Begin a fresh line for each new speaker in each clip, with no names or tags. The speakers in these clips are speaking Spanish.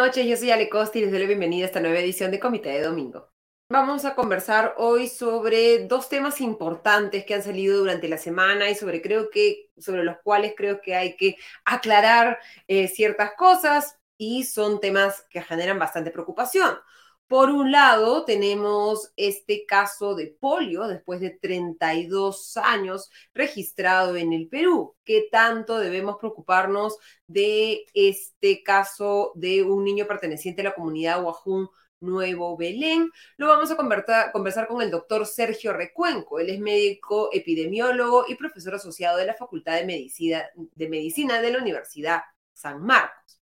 noches. Yo soy Ale Costa y les doy la bienvenida a esta nueva edición de Comité de Domingo. Vamos a conversar hoy sobre dos temas importantes que han salido durante la semana y sobre, creo que, sobre los cuales creo que hay que aclarar eh, ciertas cosas y son temas que generan bastante preocupación. Por un lado, tenemos este caso de polio después de 32 años registrado en el Perú. ¿Qué tanto debemos preocuparnos de este caso de un niño perteneciente a la comunidad Huajún Nuevo Belén. Lo vamos a conversar con el doctor Sergio Recuenco. Él es médico epidemiólogo y profesor asociado de la Facultad de Medicina de, Medicina de la Universidad San Marcos.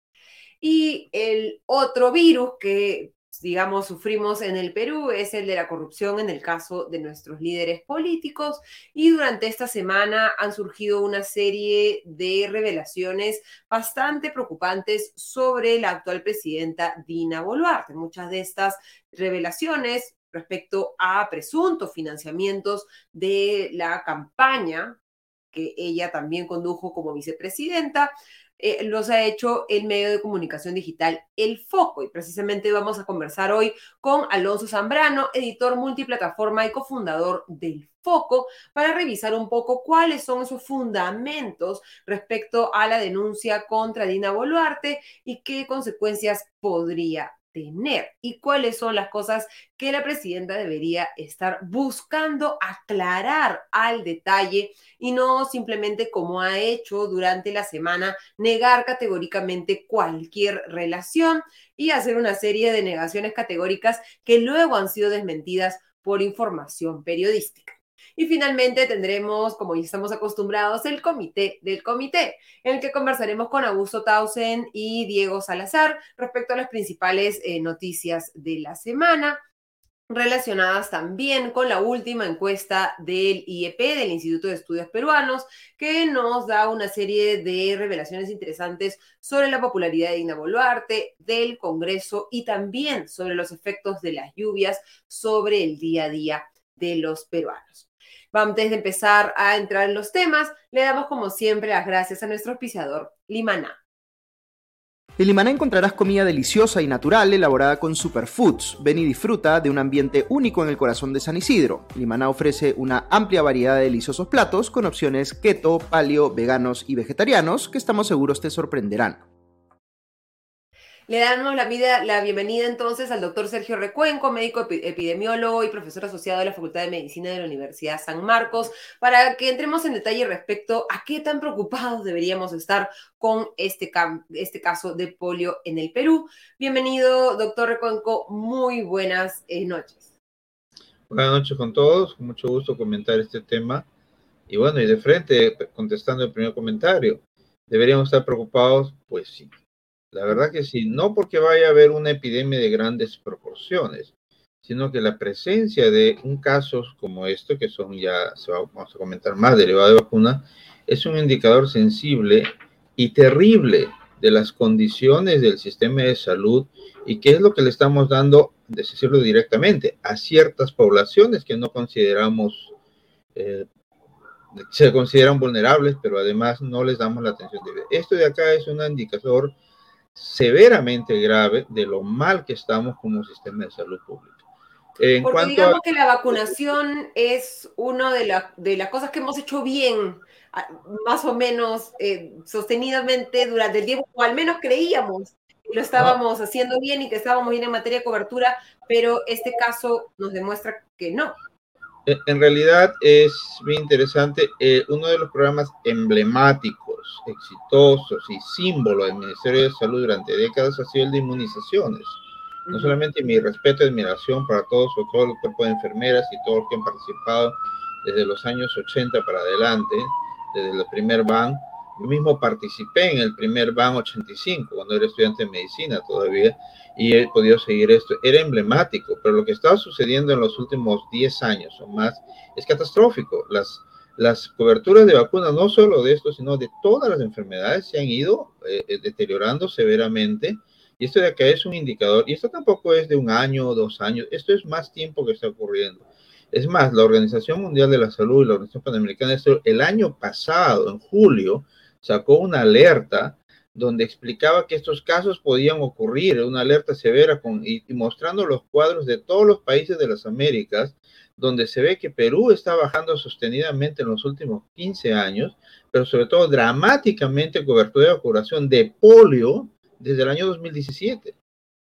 Y el otro virus que digamos, sufrimos en el Perú es el de la corrupción en el caso de nuestros líderes políticos y durante esta semana han surgido una serie de revelaciones bastante preocupantes sobre la actual presidenta Dina Boluarte. Muchas de estas revelaciones respecto a presuntos financiamientos de la campaña que ella también condujo como vicepresidenta, eh, los ha hecho el medio de comunicación digital El Foco. Y precisamente vamos a conversar hoy con Alonso Zambrano, editor multiplataforma y cofundador del Foco, para revisar un poco cuáles son esos fundamentos respecto a la denuncia contra Dina Boluarte y qué consecuencias podría tener y cuáles son las cosas que la presidenta debería estar buscando aclarar al detalle y no simplemente como ha hecho durante la semana negar categóricamente cualquier relación y hacer una serie de negaciones categóricas que luego han sido desmentidas por información periodística. Y finalmente tendremos, como ya estamos acostumbrados, el comité del comité, en el que conversaremos con Augusto Tausen y Diego Salazar respecto a las principales eh, noticias de la semana relacionadas también con la última encuesta del IEP, del Instituto de Estudios Peruanos, que nos da una serie de revelaciones interesantes sobre la popularidad de Dina Boluarte, del Congreso y también sobre los efectos de las lluvias sobre el día a día de los peruanos. Antes de empezar a entrar en los temas, le damos como siempre las gracias a nuestro auspiciador, Limaná.
En Limaná encontrarás comida deliciosa y natural elaborada con superfoods. Ven y disfruta de un ambiente único en el corazón de San Isidro. Limaná ofrece una amplia variedad de deliciosos platos con opciones keto, paleo, veganos y vegetarianos que estamos seguros te sorprenderán.
Le damos la, vida, la bienvenida entonces al doctor Sergio Recuenco, médico epidemiólogo y profesor asociado de la Facultad de Medicina de la Universidad San Marcos, para que entremos en detalle respecto a qué tan preocupados deberíamos estar con este, este caso de polio en el Perú. Bienvenido, doctor Recuenco, muy buenas eh, noches.
Buenas noches con todos, con mucho gusto comentar este tema. Y bueno, y de frente, contestando el primer comentario, ¿deberíamos estar preocupados? Pues sí la verdad que sí, no porque vaya a haber una epidemia de grandes proporciones, sino que la presencia de un caso como esto, que son ya, vamos a comentar más, derivado de vacuna, es un indicador sensible y terrible de las condiciones del sistema de salud y qué es lo que le estamos dando, de decirlo directamente, a ciertas poblaciones que no consideramos, eh, se consideran vulnerables, pero además no les damos la atención debida. Esto de acá es un indicador severamente grave de lo mal que estamos como sistema de salud pública.
En Porque digamos que la vacunación es una de, de las cosas que hemos hecho bien, más o menos eh, sostenidamente durante el tiempo, o al menos creíamos que lo estábamos haciendo bien y que estábamos bien en materia de cobertura, pero este caso nos demuestra que no.
En realidad es muy interesante. Eh, uno de los programas emblemáticos, exitosos y símbolo del Ministerio de Salud durante décadas ha sido el de inmunizaciones. No solamente mi respeto y admiración para todos, todo el cuerpo de enfermeras y todos los que han participado desde los años 80 para adelante, desde el primer BAN. Yo mismo participé en el primer BAN 85, cuando era estudiante de medicina todavía, y he podido seguir esto. Era emblemático, pero lo que estaba sucediendo en los últimos 10 años o más es catastrófico. Las, las coberturas de vacunas, no solo de esto, sino de todas las enfermedades, se han ido eh, eh, deteriorando severamente. Y esto de acá es un indicador, y esto tampoco es de un año o dos años, esto es más tiempo que está ocurriendo. Es más, la Organización Mundial de la Salud y la Organización Panamericana el año pasado, en julio, sacó una alerta donde explicaba que estos casos podían ocurrir, una alerta severa y, mostrando los cuadros de todos los países de las Américas, donde se ve que Perú está bajando sostenidamente en los últimos 15 años, pero sobre todo dramáticamente cobertura de vacunación de polio desde el año 2017.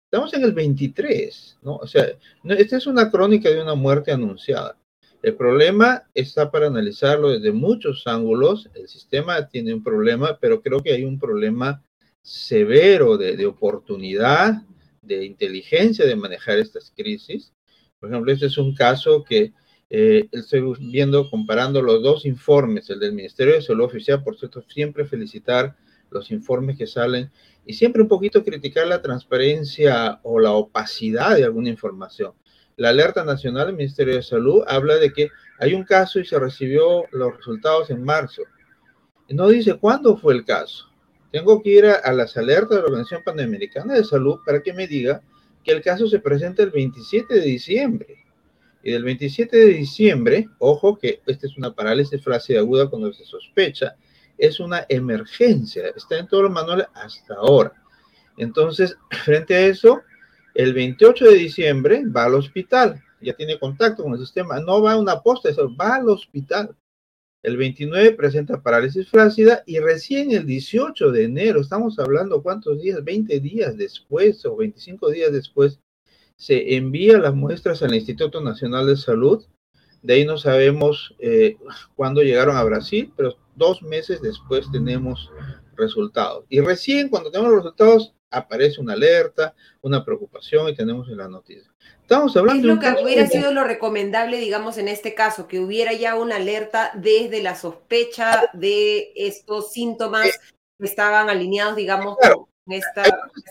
Estamos en el 23, ¿no? O sea, esta es una crónica de una muerte anunciada. El problema está para analizarlo desde muchos ángulos. El sistema tiene un problema, pero creo que hay un problema severo de, oportunidad, de inteligencia de manejar estas crisis. Por ejemplo, este es un caso que eh, estoy viendo comparando los dos informes, el del Ministerio de Salud Oficial, por cierto, siempre felicitar los informes que salen y siempre un poquito criticar la transparencia o la opacidad de alguna información la alerta nacional del Ministerio de Salud habla de que hay un caso y se recibió los resultados en marzo. No dice cuándo fue el caso. Tengo que ir a, las alertas de la Organización Panamericana de Salud para que me diga que el caso se presenta el 27 de diciembre. Y del 27 de diciembre, ojo que esta es una parálisis frase aguda cuando se sospecha, es una emergencia. Está en todos los manuales hasta ahora. Entonces, frente a eso, el 28 de diciembre va al hospital, ya tiene contacto con el sistema, no va a una posta, va al hospital. El 29 presenta parálisis flácida y recién el 18 de enero, estamos hablando cuántos días, 20 días después o 25 días después, se envía las muestras al Instituto Nacional de Salud. De ahí no sabemos eh, cuándo llegaron a Brasil, pero dos meses después tenemos resultados. Y recién cuando tenemos los resultados, aparece una alerta, una preocupación y tenemos en la noticia.
Estamos hablando es lo que hubiera sido lo recomendable, digamos, en este caso, que hubiera ya una alerta desde la sospecha de estos síntomas que estaban alineados, digamos, con esta,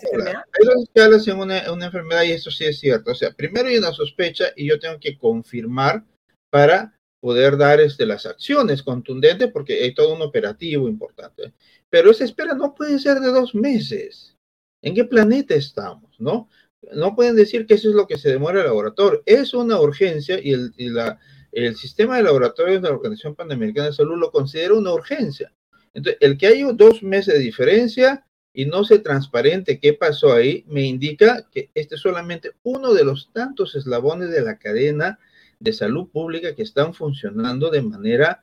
enfermedad. Hay dos escalas en una, una enfermedad y eso sí es cierto. O sea, primero hay una sospecha y yo tengo que confirmar para poder dar este, las acciones contundentes porque hay todo un operativo importante. Pero esa espera no puede ser de dos meses. ¿En qué planeta estamos? ¿No? No pueden decir que eso es lo que se demora el laboratorio. Es una urgencia y el, sistema de laboratorios de la Organización Panamericana de Salud lo considera una urgencia. Entonces, el que haya dos meses de diferencia y no se transparente qué pasó ahí, me indica que este es solamente uno de los tantos eslabones de la cadena de salud pública que están funcionando de manera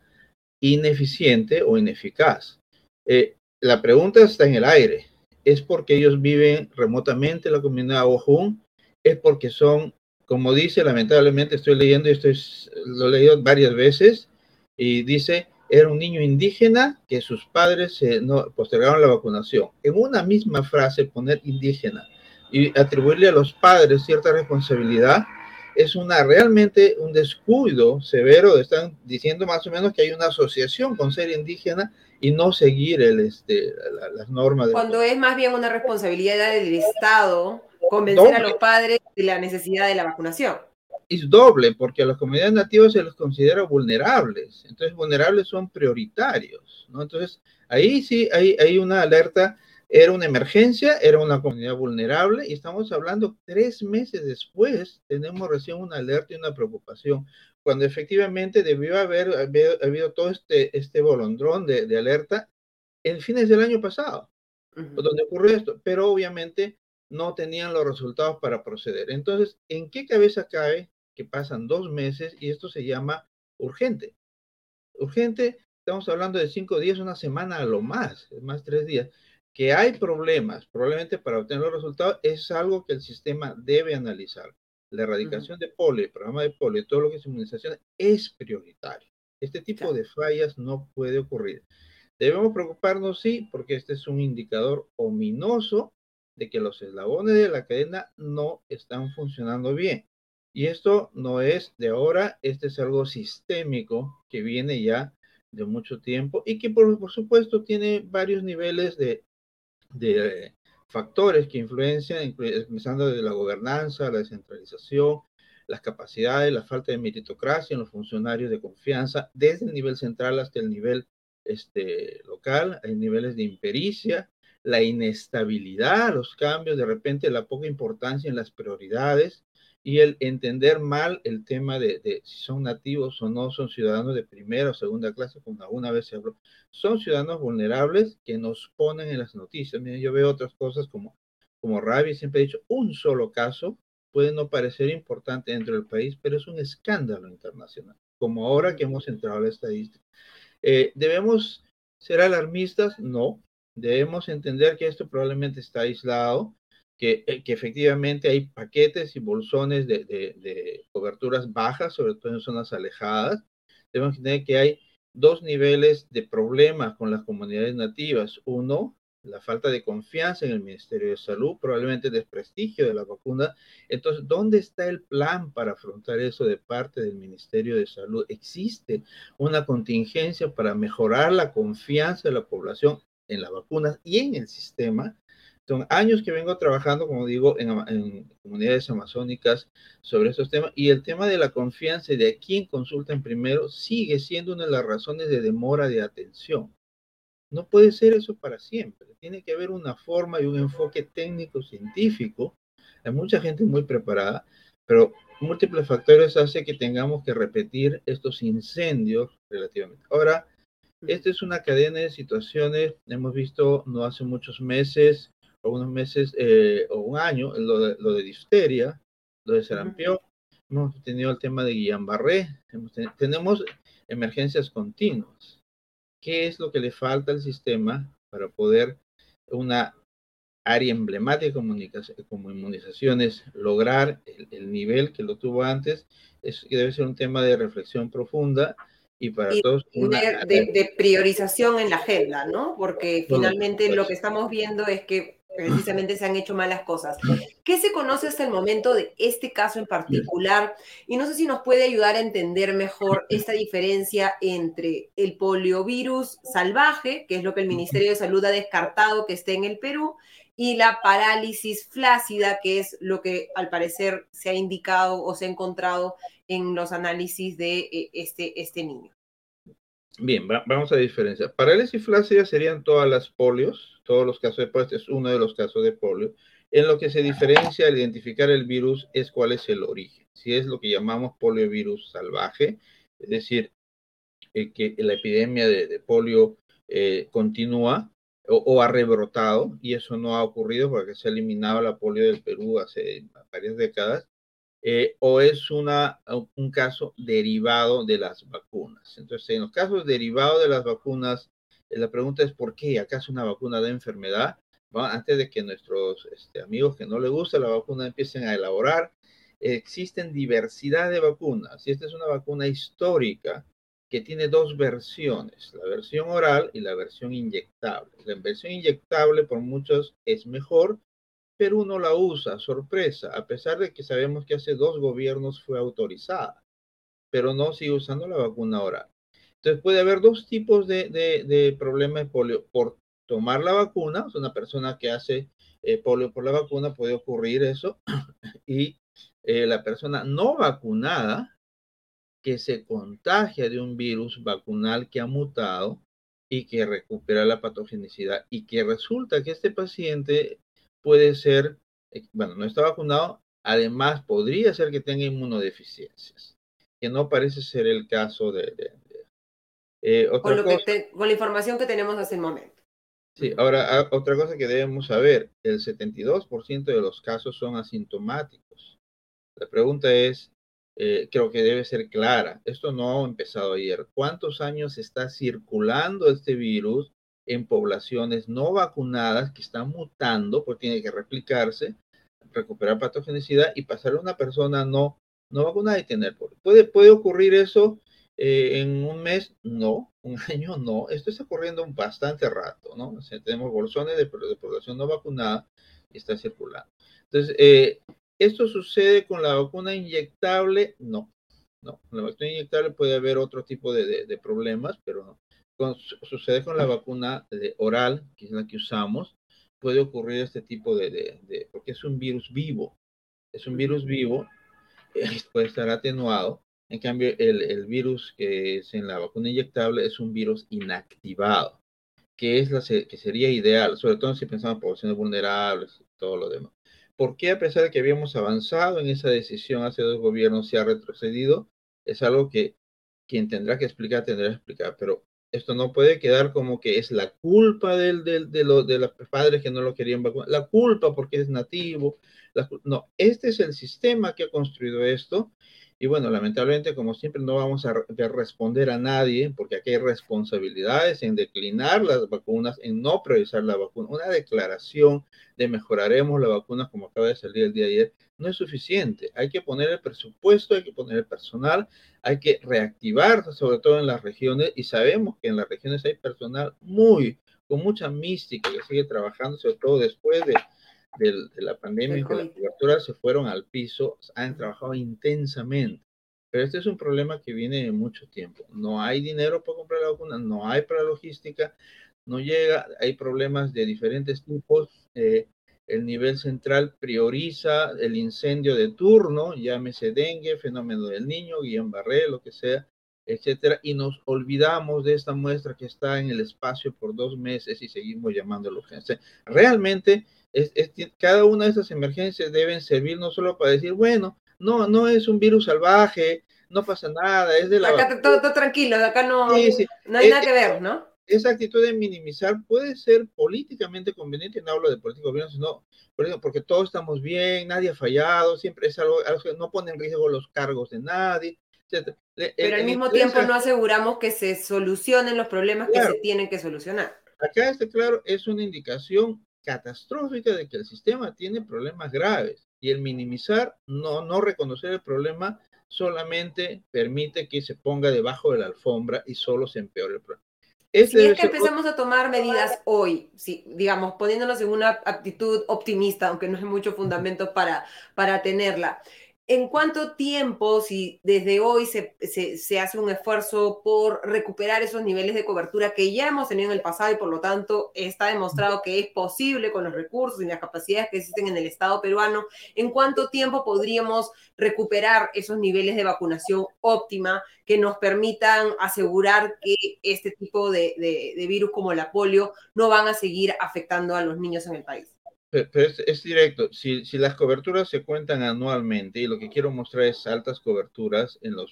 ineficiente o ineficaz. Eh, la pregunta está en el aire es porque ellos viven remotamente en la comunidad Ojun, es porque son, como dice, lamentablemente estoy leyendo y estoy, lo he leído varias veces, y dice, era un niño indígena que sus padres se, no, postergaron la vacunación. En una misma frase poner indígena y atribuirle a los padres cierta responsabilidad es una realmente un descuido severo. Están diciendo más o menos que hay una asociación con ser indígena y no seguir el, este, las normas.
De Cuando es más bien una responsabilidad del Estado convencer a los padres de la necesidad de la vacunación.
Es doble, porque a las comunidades nativas se les considera vulnerables. Entonces, vulnerables son prioritarios. ¿no? Entonces, ahí sí hay, hay una alerta. Era una emergencia, era una comunidad vulnerable y estamos hablando tres meses después, tenemos recién una alerta y una preocupación cuando efectivamente debió haber, habido todo este, este bolondrón de, de alerta en fines del año pasado, donde ocurrió esto, pero obviamente no tenían los resultados para proceder. Entonces, ¿en qué cabeza cae que pasan dos meses y esto se llama urgente? Urgente, estamos hablando de cinco días, una semana a lo más, más tres días. Que hay problemas, probablemente para obtener los resultados, es algo que el sistema debe analizar la erradicación de polio, el programa de polio, todo lo que es inmunización es prioritario. Este tipo de fallas no puede ocurrir. Debemos preocuparnos, sí, porque este es un indicador ominoso de que los eslabones de la cadena no están funcionando bien. Y esto no es de ahora, este es algo sistémico que viene ya de mucho tiempo y que por, por supuesto tiene varios niveles de, de factores que influencian, empezando desde la gobernanza, la descentralización, las capacidades, la falta de meritocracia en los funcionarios de confianza, desde el nivel central hasta el nivel este, local, hay niveles de impericia, la inestabilidad, los cambios, de repente la poca importancia en las prioridades, y el entender mal el tema de, si son nativos o no, son ciudadanos de primera o segunda clase, como alguna vez se habló. Son ciudadanos vulnerables que nos ponen en las noticias. Miren, yo veo otras cosas como, como Ravi siempre ha dicho, un solo caso puede no parecer importante dentro del país, pero es un escándalo internacional, como ahora que hemos entrado a la estadística. Eh, ¿Debemos ser alarmistas? No. Debemos entender que esto probablemente está aislado, que, eh, que efectivamente hay paquetes y bolsones de, de, coberturas bajas, sobre todo en zonas alejadas. Debemos entender que hay dos niveles de problemas con las comunidades nativas. Uno, la falta de confianza en el Ministerio de Salud, probablemente desprestigio de la vacuna. Entonces, ¿dónde está el plan para afrontar eso de parte del Ministerio de Salud? ¿Existe una contingencia para mejorar la confianza de la población en las vacunas y en el sistema? Son años que vengo trabajando, como digo, en, comunidades amazónicas sobre estos temas y el tema de la confianza y de quién consultan primero sigue siendo una de las razones de demora de atención. No puede ser eso para siempre. Tiene que haber una forma y un enfoque técnico científico. Hay mucha gente muy preparada, pero múltiples factores hacen que tengamos que repetir estos incendios relativamente. Ahora, esta es una cadena de situaciones, hemos visto no hace muchos meses unos meses eh, o un año, lo de, lo de difteria, lo de sarampión, hemos tenido el tema de Guillain-Barré, tenemos emergencias continuas. ¿Qué es lo que le falta al sistema para poder una área emblemática como inmunizaciones lograr el, nivel que lo tuvo antes? Es, debe ser un tema de reflexión profunda y para todos
de, priorización en la agenda, ¿no? Porque finalmente lo que estamos viendo es que precisamente se han hecho malas cosas. ¿Qué se conoce hasta el momento de este caso en particular? Y no sé si nos puede ayudar a entender mejor esta diferencia entre el poliovirus salvaje, que es lo que el Ministerio de Salud ha descartado que esté en el Perú, y la parálisis flácida, que es lo que al parecer se ha indicado o se ha encontrado en los análisis de eh, este, este niño.
Bien, vamos a diferenciar. Parálisis flácida serían todas las polios, todos los casos de polio, este es uno de los casos de polio. En lo que se diferencia al identificar el virus es cuál es el origen. Si es lo que llamamos poliovirus salvaje, es decir, eh, que la epidemia de, polio eh, continúa o, ha rebrotado, y eso no ha ocurrido porque se ha eliminado la polio del Perú hace varias décadas, eh, o es una, un caso derivado de las vacunas. Entonces, en los casos derivados de las vacunas, la pregunta es ¿por qué? ¿Acaso una vacuna de enfermedad? Antes de que nuestros este, amigos que no les gusta la vacuna empiecen a elaborar, existen diversidad de vacunas. Y esta es una vacuna histórica que tiene dos versiones, la versión oral y la versión inyectable. La versión inyectable por muchos es mejor Perú no la usa, sorpresa, a pesar de que sabemos que hace dos gobiernos fue autorizada, pero no sigue usando la vacuna oral. Entonces puede haber dos tipos de, de, problemas de polio. Por tomar la vacuna, o una persona que hace eh, polio por la vacuna, puede ocurrir eso, y eh, la persona no vacunada que se contagia de un virus vacunal que ha mutado y que recupera la patogenicidad y que resulta que este paciente puede ser, eh, bueno, no está vacunado, además podría ser que tenga inmunodeficiencias, que no parece ser el caso de...
Eh, con, la información que tenemos hasta el momento.
Sí, ahora ah, otra cosa que debemos saber, el 72% de los casos son asintomáticos. La pregunta es, eh, creo que debe ser clara, esto no ha empezado ayer. ¿Cuántos años está circulando este virus en poblaciones no vacunadas que están mutando, porque tiene que replicarse, recuperar patogenicidad y pasar a una persona no, no vacunada y tener ¿Puede, puede ocurrir eso eh, en un mes? No, un año no. Esto está ocurriendo bastante rato, ¿no? tenemos bolsones de, población no vacunada y está circulando. Entonces, eh, ¿esto sucede con la vacuna inyectable? No. No, con la vacuna inyectable puede haber otro tipo de, de problemas, pero no sucede con la vacuna de oral, que es la que usamos, puede ocurrir este tipo de, porque es un virus vivo, es un virus vivo, eh, puede estar atenuado. En cambio, el, el, virus que es en la vacuna inyectable es un virus inactivado, que es la que sería ideal, sobre todo si pensamos en poblaciones vulnerables y todo lo demás. ¿Por qué a pesar de que habíamos avanzado en esa decisión hace dos gobiernos se ha retrocedido? Es algo que quien tendrá que explicar tendrá que explicar, pero esto no puede quedar como que es la culpa del, del, de, lo, de los padres que no lo querían vacunar, la culpa porque es nativo. no, este es el sistema que ha construido esto y bueno, lamentablemente, como siempre, no vamos a responder a nadie, porque aquí hay responsabilidades en declinar las vacunas, en no priorizar la vacuna. Una declaración de mejoraremos la vacuna, como acaba de salir el día de ayer, no es suficiente. Hay que poner el presupuesto, hay que poner el personal, hay que reactivar, sobre todo en las regiones, y sabemos que en las regiones hay personal muy, con mucha mística que sigue trabajando, sobre todo después de de, la pandemia y de la cobertura se fueron al piso, han trabajado intensamente. Pero este es un problema que viene de mucho tiempo. No hay dinero para comprar la vacuna, no hay para logística, no llega, hay problemas de diferentes tipos. Eh, el nivel central prioriza el incendio de turno, llámese dengue, fenómeno del niño, guion barré, lo que sea, etcétera, y nos olvidamos de esta muestra que está en el espacio por dos meses y seguimos llamando a urgencia. Realmente es, cada una de esas emergencias deben servir no solo para decir, bueno, no, no es un virus salvaje, no pasa nada, es de la...
Acá todo, todo tranquilo, de acá no, no hay nada que ver, ¿no?
Esa actitud de minimizar puede ser políticamente conveniente, no hablo de político gobierno, sino porque todos estamos bien, nadie ha fallado, siempre es algo, que no pone en riesgo los cargos de nadie.
Pero al mismo tiempo no aseguramos que se solucionen los problemas que se tienen que solucionar.
Acá este claro es una indicación catastrófica de que el sistema tiene problemas graves y el minimizar, no, no reconocer el problema, solamente permite que se ponga debajo de la alfombra y solo se empeore el problema.
si es que empezamos a tomar medidas hoy, si, digamos, poniéndonos en una actitud optimista, aunque no hay mucho fundamento para, para tenerla, ¿En cuánto tiempo, si desde hoy se, se, hace un esfuerzo por recuperar esos niveles de cobertura que ya hemos tenido en el pasado y por lo tanto está demostrado que es posible con los recursos y las capacidades que existen en el Estado peruano, ¿en cuánto tiempo podríamos recuperar esos niveles de vacunación óptima que nos permitan asegurar que este tipo de, de virus como la polio no van a seguir afectando a los niños en el país?
Es, directo, si, las coberturas se cuentan anualmente y lo que quiero mostrar es altas coberturas en los,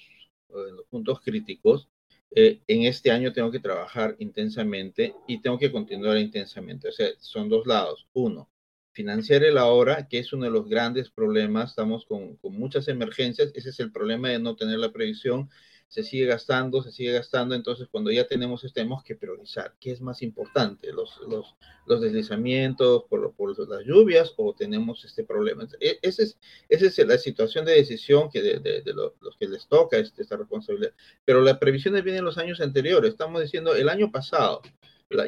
puntos críticos, eh, en este año tengo que trabajar intensamente y tengo que continuar intensamente. O sea, son dos lados. Uno, financiar el ahora, que es uno de los grandes problemas. Estamos con muchas emergencias. Ese es el problema de no tener la previsión se sigue gastando, se sigue gastando, entonces cuando ya tenemos esto tenemos que priorizar qué es más importante, los, los, los deslizamientos por, por, las lluvias o tenemos este problema. E, esa es, esa es la situación de decisión que de, de, los, que les toca este, esta responsabilidad. Pero las previsiones vienen los años anteriores, estamos diciendo el año pasado,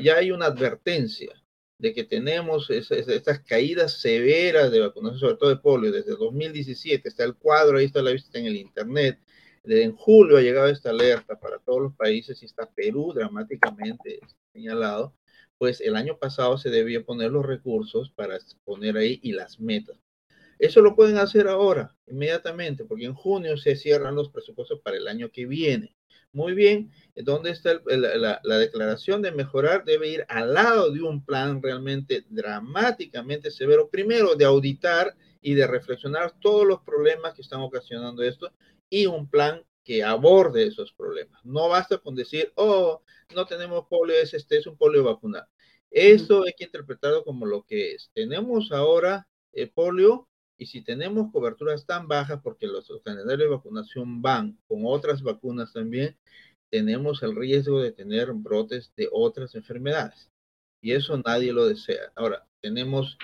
ya hay una advertencia de que tenemos estas caídas severas de vacunación, sobre todo de polio, desde 2017, está el cuadro, ahí está la vista en el internet, en julio ha llegado esta alerta para todos los países y está Perú dramáticamente señalado, pues el año pasado se debía poner los recursos para poner ahí y las metas. Eso lo pueden hacer ahora, inmediatamente, porque en junio se cierran los presupuestos para el año que viene. Muy bien, ¿dónde está la, la, declaración de mejorar? Debe ir al lado de un plan realmente dramáticamente severo, primero de auditar y de reflexionar todos los problemas que están ocasionando esto y un plan que aborde esos problemas. No basta con decir, oh, no tenemos polio, es, este es un polio vacunal. Eso hay que interpretarlo como lo que es. Tenemos ahora el eh, polio y si tenemos coberturas tan bajas, porque los calendarios de vacunación van con otras vacunas también, tenemos el riesgo de tener brotes de otras enfermedades. Y eso nadie lo desea. Ahora, tenemos,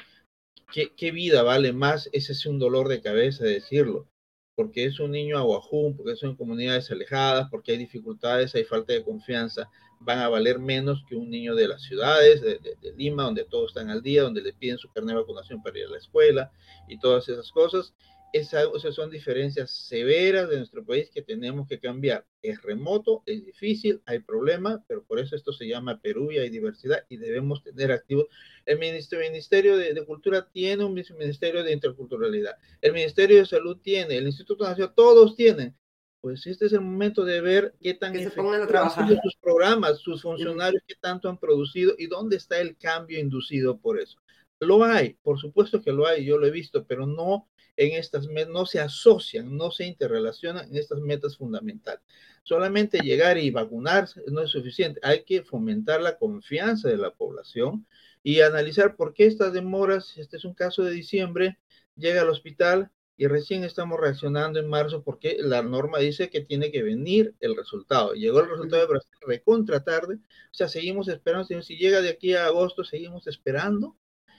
¿qué, qué vida vale más? Ese es un dolor de cabeza decirlo porque es un niño aguajún, porque son comunidades alejadas, porque hay dificultades, hay falta de confianza, van a valer menos que un niño de las ciudades, de, Lima, donde todos están al día, donde le piden su carnet de vacunación para ir a la escuela y todas esas cosas esas son diferencias severas de nuestro país que tenemos que cambiar. Es remoto, es difícil, hay problemas, pero por eso esto se llama Perú y hay diversidad y debemos tener activos. El Ministerio, de, Cultura tiene un Ministerio de Interculturalidad, el Ministerio de Salud tiene, el Instituto Nacional, todos tienen. Pues este es el momento de ver qué tan
efectivos
han sido sus programas, sus funcionarios, qué tanto han producido y dónde está el cambio inducido por eso. Lo hay, por supuesto que lo hay, yo lo he visto, pero no en estas no se asocian, no se interrelacionan en estas metas fundamentales. Solamente llegar y vacunarse no es suficiente, hay que fomentar la confianza de la población y analizar por qué estas demoras, este es un caso de diciembre, llega al hospital y recién estamos reaccionando en marzo porque la norma dice que tiene que venir el resultado. Llegó el resultado de Brasil recontra tarde, o sea, seguimos esperando, si llega de aquí a agosto, seguimos esperando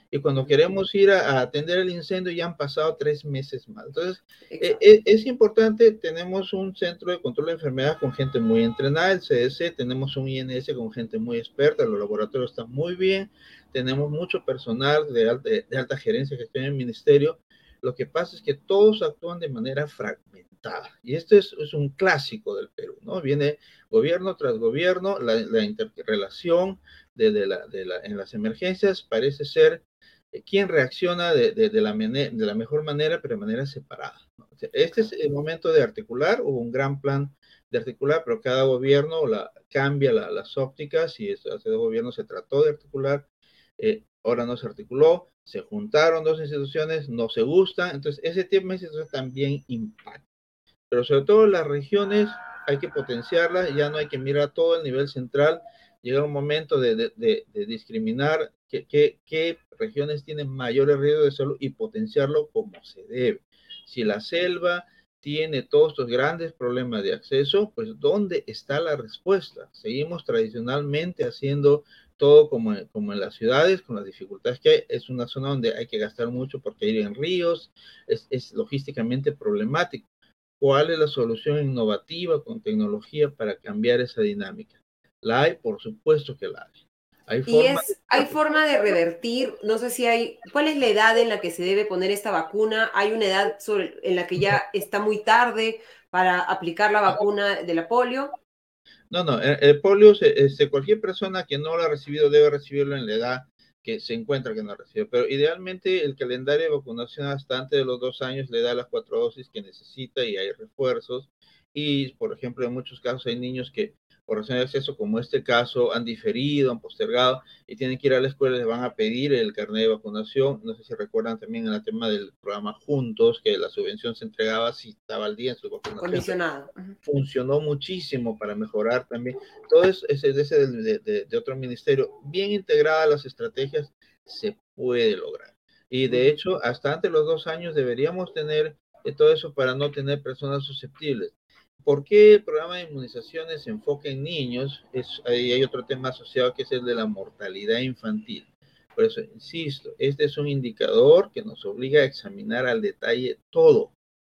y cuando queremos ir a, atender el incendio ya han pasado tres meses más. Entonces, eh, eh, es importante, tenemos un centro de control de enfermedades con gente muy entrenada, el CDC, tenemos un INS con gente muy experta, los laboratorios están muy bien, tenemos mucho personal de alta, de alta gerencia que está en el ministerio. Lo que pasa es que todos actúan de manera fragmentada. Y este es, es un clásico del Perú, ¿no? Viene gobierno tras gobierno, la, la interrelación de, de la, de la, en las emergencias parece ser quién reacciona de, de, la, de, la, mejor manera, pero de manera separada. Este es el momento de articular, hubo un gran plan de articular, pero cada gobierno la, cambia la, las ópticas y hace dos gobiernos se trató de articular, eh, ahora no se articuló, se juntaron dos instituciones, no se gustan, entonces ese tipo de instituciones también impacta. Pero sobre todo las regiones hay que potenciarlas, ya no hay que mirar todo el nivel central, llega un momento de, discriminar qué, regiones tienen mayores riesgos de salud y potenciarlo como se debe. Si la selva tiene todos estos grandes problemas de acceso, pues ¿dónde está la respuesta? Seguimos tradicionalmente haciendo todo como, en las ciudades, con las dificultades que hay. Es una zona donde hay que gastar mucho porque ir en ríos es logísticamente problemático. ¿Cuál es la solución innovativa con tecnología para cambiar esa dinámica? La hay, por supuesto que la hay.
Hay y es, hay forma de revertir, no sé si hay, ¿cuál es la edad en la que se debe poner esta vacuna? ¿Hay una edad sobre, en la que ya está muy tarde para aplicar la vacuna de la polio?
No, no, el, polio, este, cualquier persona que no lo ha recibido debe recibirlo en la edad que se encuentra que no ha recibido, pero idealmente el calendario de vacunación hasta antes de los dos años le da las cuatro dosis que necesita y hay refuerzos. Y, por ejemplo, en muchos casos hay niños que por razón de acceso, como este caso, han diferido, han postergado y tienen que ir a la escuela, les van a pedir el carnet de vacunación. No sé si recuerdan también en el tema del programa Juntos, que la subvención se entregaba si estaba al día en su vacunación.
Condicionado.
Funcionó muchísimo para mejorar también. Todo eso es ese de, de, de otro ministerio. Bien integradas las estrategias, se puede lograr. Y de hecho, hasta antes de los dos años deberíamos tener todo eso para no tener personas susceptibles. ¿Por qué el programa de inmunizaciones se enfoca en niños? Es, ahí hay otro tema asociado que es el de la mortalidad infantil. Por eso, insisto, este es un indicador que nos obliga a examinar al detalle todo,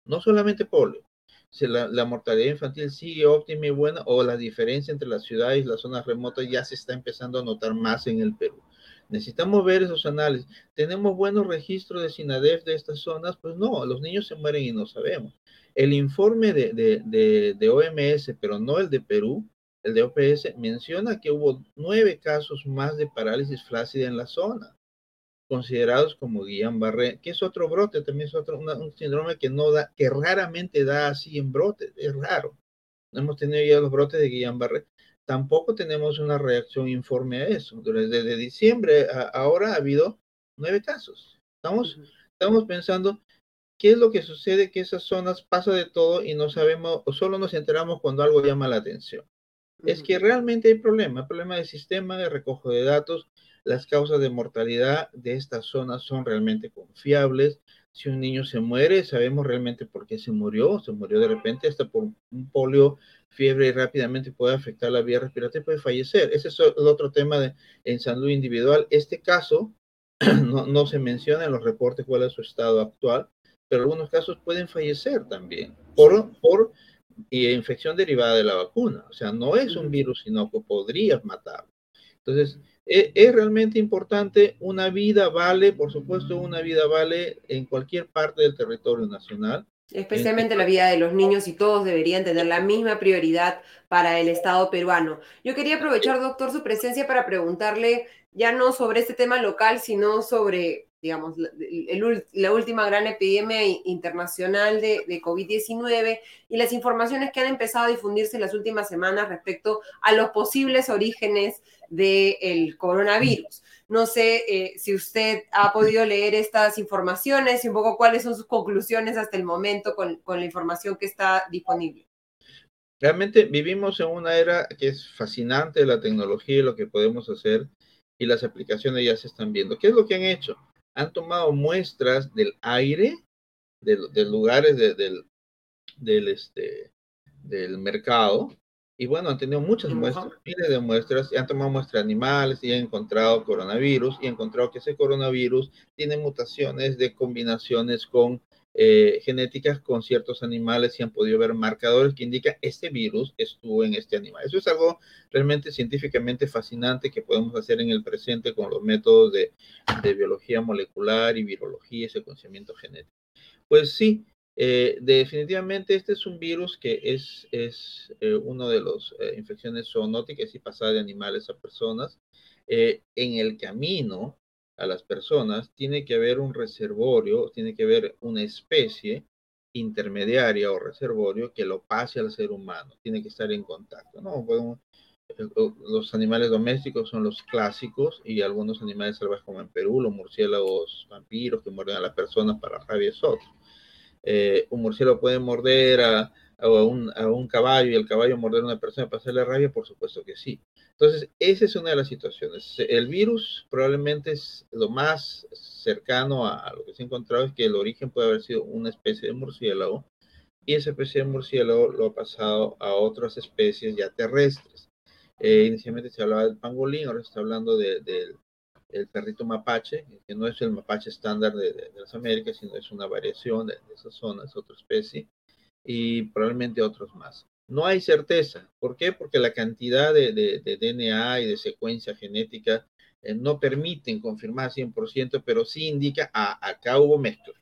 no solamente polio. Si la, la, mortalidad infantil sigue óptima y buena o la diferencia entre las ciudades y las zonas remotas ya se está empezando a notar más en el Perú. Necesitamos ver esos análisis. ¿Tenemos buenos registros de SINADEF de estas zonas? Pues no, los niños se mueren y no sabemos. El informe de, de, de, OMS, pero no el de Perú, el de OPS, menciona que hubo nueve casos más de parálisis flácida en la zona, considerados como Guillain-Barré, que es otro brote, también es otro un síndrome que no da, que raramente da así en brotes, es raro. No hemos tenido ya los brotes de Guillain-Barré. Tampoco tenemos una reacción informe a eso. Desde diciembre a ahora ha habido nueve casos. Estamos, estamos pensando ¿Qué es lo que sucede? Que esas zonas pasa de todo y no sabemos o solo nos enteramos cuando algo llama la atención. Es que realmente hay problema, problema de sistema de recojo de datos. Las causas de mortalidad de estas zonas son realmente confiables. Si un niño se muere, sabemos realmente por qué se murió. Se murió de repente hasta por un polio, fiebre y rápidamente puede afectar la vía respiratoria y puede fallecer. Ese es el otro tema de, en salud individual. Este caso no, no se menciona en los reportes cuál es su estado actual pero algunos casos pueden fallecer también por, por infección derivada de la vacuna. O sea, no es un virus, sino que podrías matar. Entonces, es, es, realmente importante, una vida vale, por supuesto, una vida vale en cualquier parte del territorio nacional.
Especialmente la vida de los niños y todos deberían tener la misma prioridad para el Estado peruano. Yo quería aprovechar, doctor, su presencia para preguntarle ya no sobre este tema local, sino sobre digamos, la, última gran epidemia internacional de, de COVID-19 y las informaciones que han empezado a difundirse en las últimas semanas respecto a los posibles orígenes del coronavirus. No sé eh, si usted ha podido leer estas informaciones y un poco cuáles son sus conclusiones hasta el momento con, con la información que está disponible.
Realmente vivimos en una era que es fascinante la tecnología y lo que podemos hacer y las aplicaciones ya se están viendo. ¿Qué es lo que han hecho? Han tomado muestras del aire, de, lugares del, del, este, del mercado, y bueno, han tenido muchas muestras, miles de muestras, y han tomado muestras de animales y han encontrado coronavirus, y han encontrado que ese coronavirus tiene mutaciones de combinaciones con eh, genéticas con ciertos animales y han podido ver marcadores que indican este virus estuvo en este animal. Eso es algo realmente científicamente fascinante que podemos hacer en el presente con los métodos de, biología molecular y virología y secuenciamiento genético. Pues sí, eh, definitivamente este es un virus que es, es eh, uno de las infecciones zoonóticas y pasada de animales a personas. en el camino a las personas, tiene que haber un reservorio, tiene que haber una especie intermediaria o reservorio que lo pase al ser humano, tiene que estar en contacto, ¿no? Eh, los animales domésticos son los clásicos y algunos animales salvajes como en Perú, los murciélagos vampiros que muerden a las personas para rabia es otro. Eh, un murciélago puede morder a, a un, a un, caballo y el caballo morder a una persona para hacerle rabia, por supuesto que sí. Entonces, esa es una de las situaciones. El virus probablemente es lo más cercano a, lo que se ha encontrado, es que el origen puede haber sido una especie de murciélago y esa especie de murciélago lo ha pasado a otras especies ya terrestres. Eh, inicialmente se hablaba del pangolín, ahora se está hablando del perrito mapache, que no es el mapache estándar de, las Américas, sino es una variación de, de esa zona, es otra especie y probablemente otros más. No hay certeza. ¿Por qué? Porque la cantidad de, DNA y de secuencia genética eh, no permiten confirmar 100%, pero sí indica, a ah, acá hubo mezcla.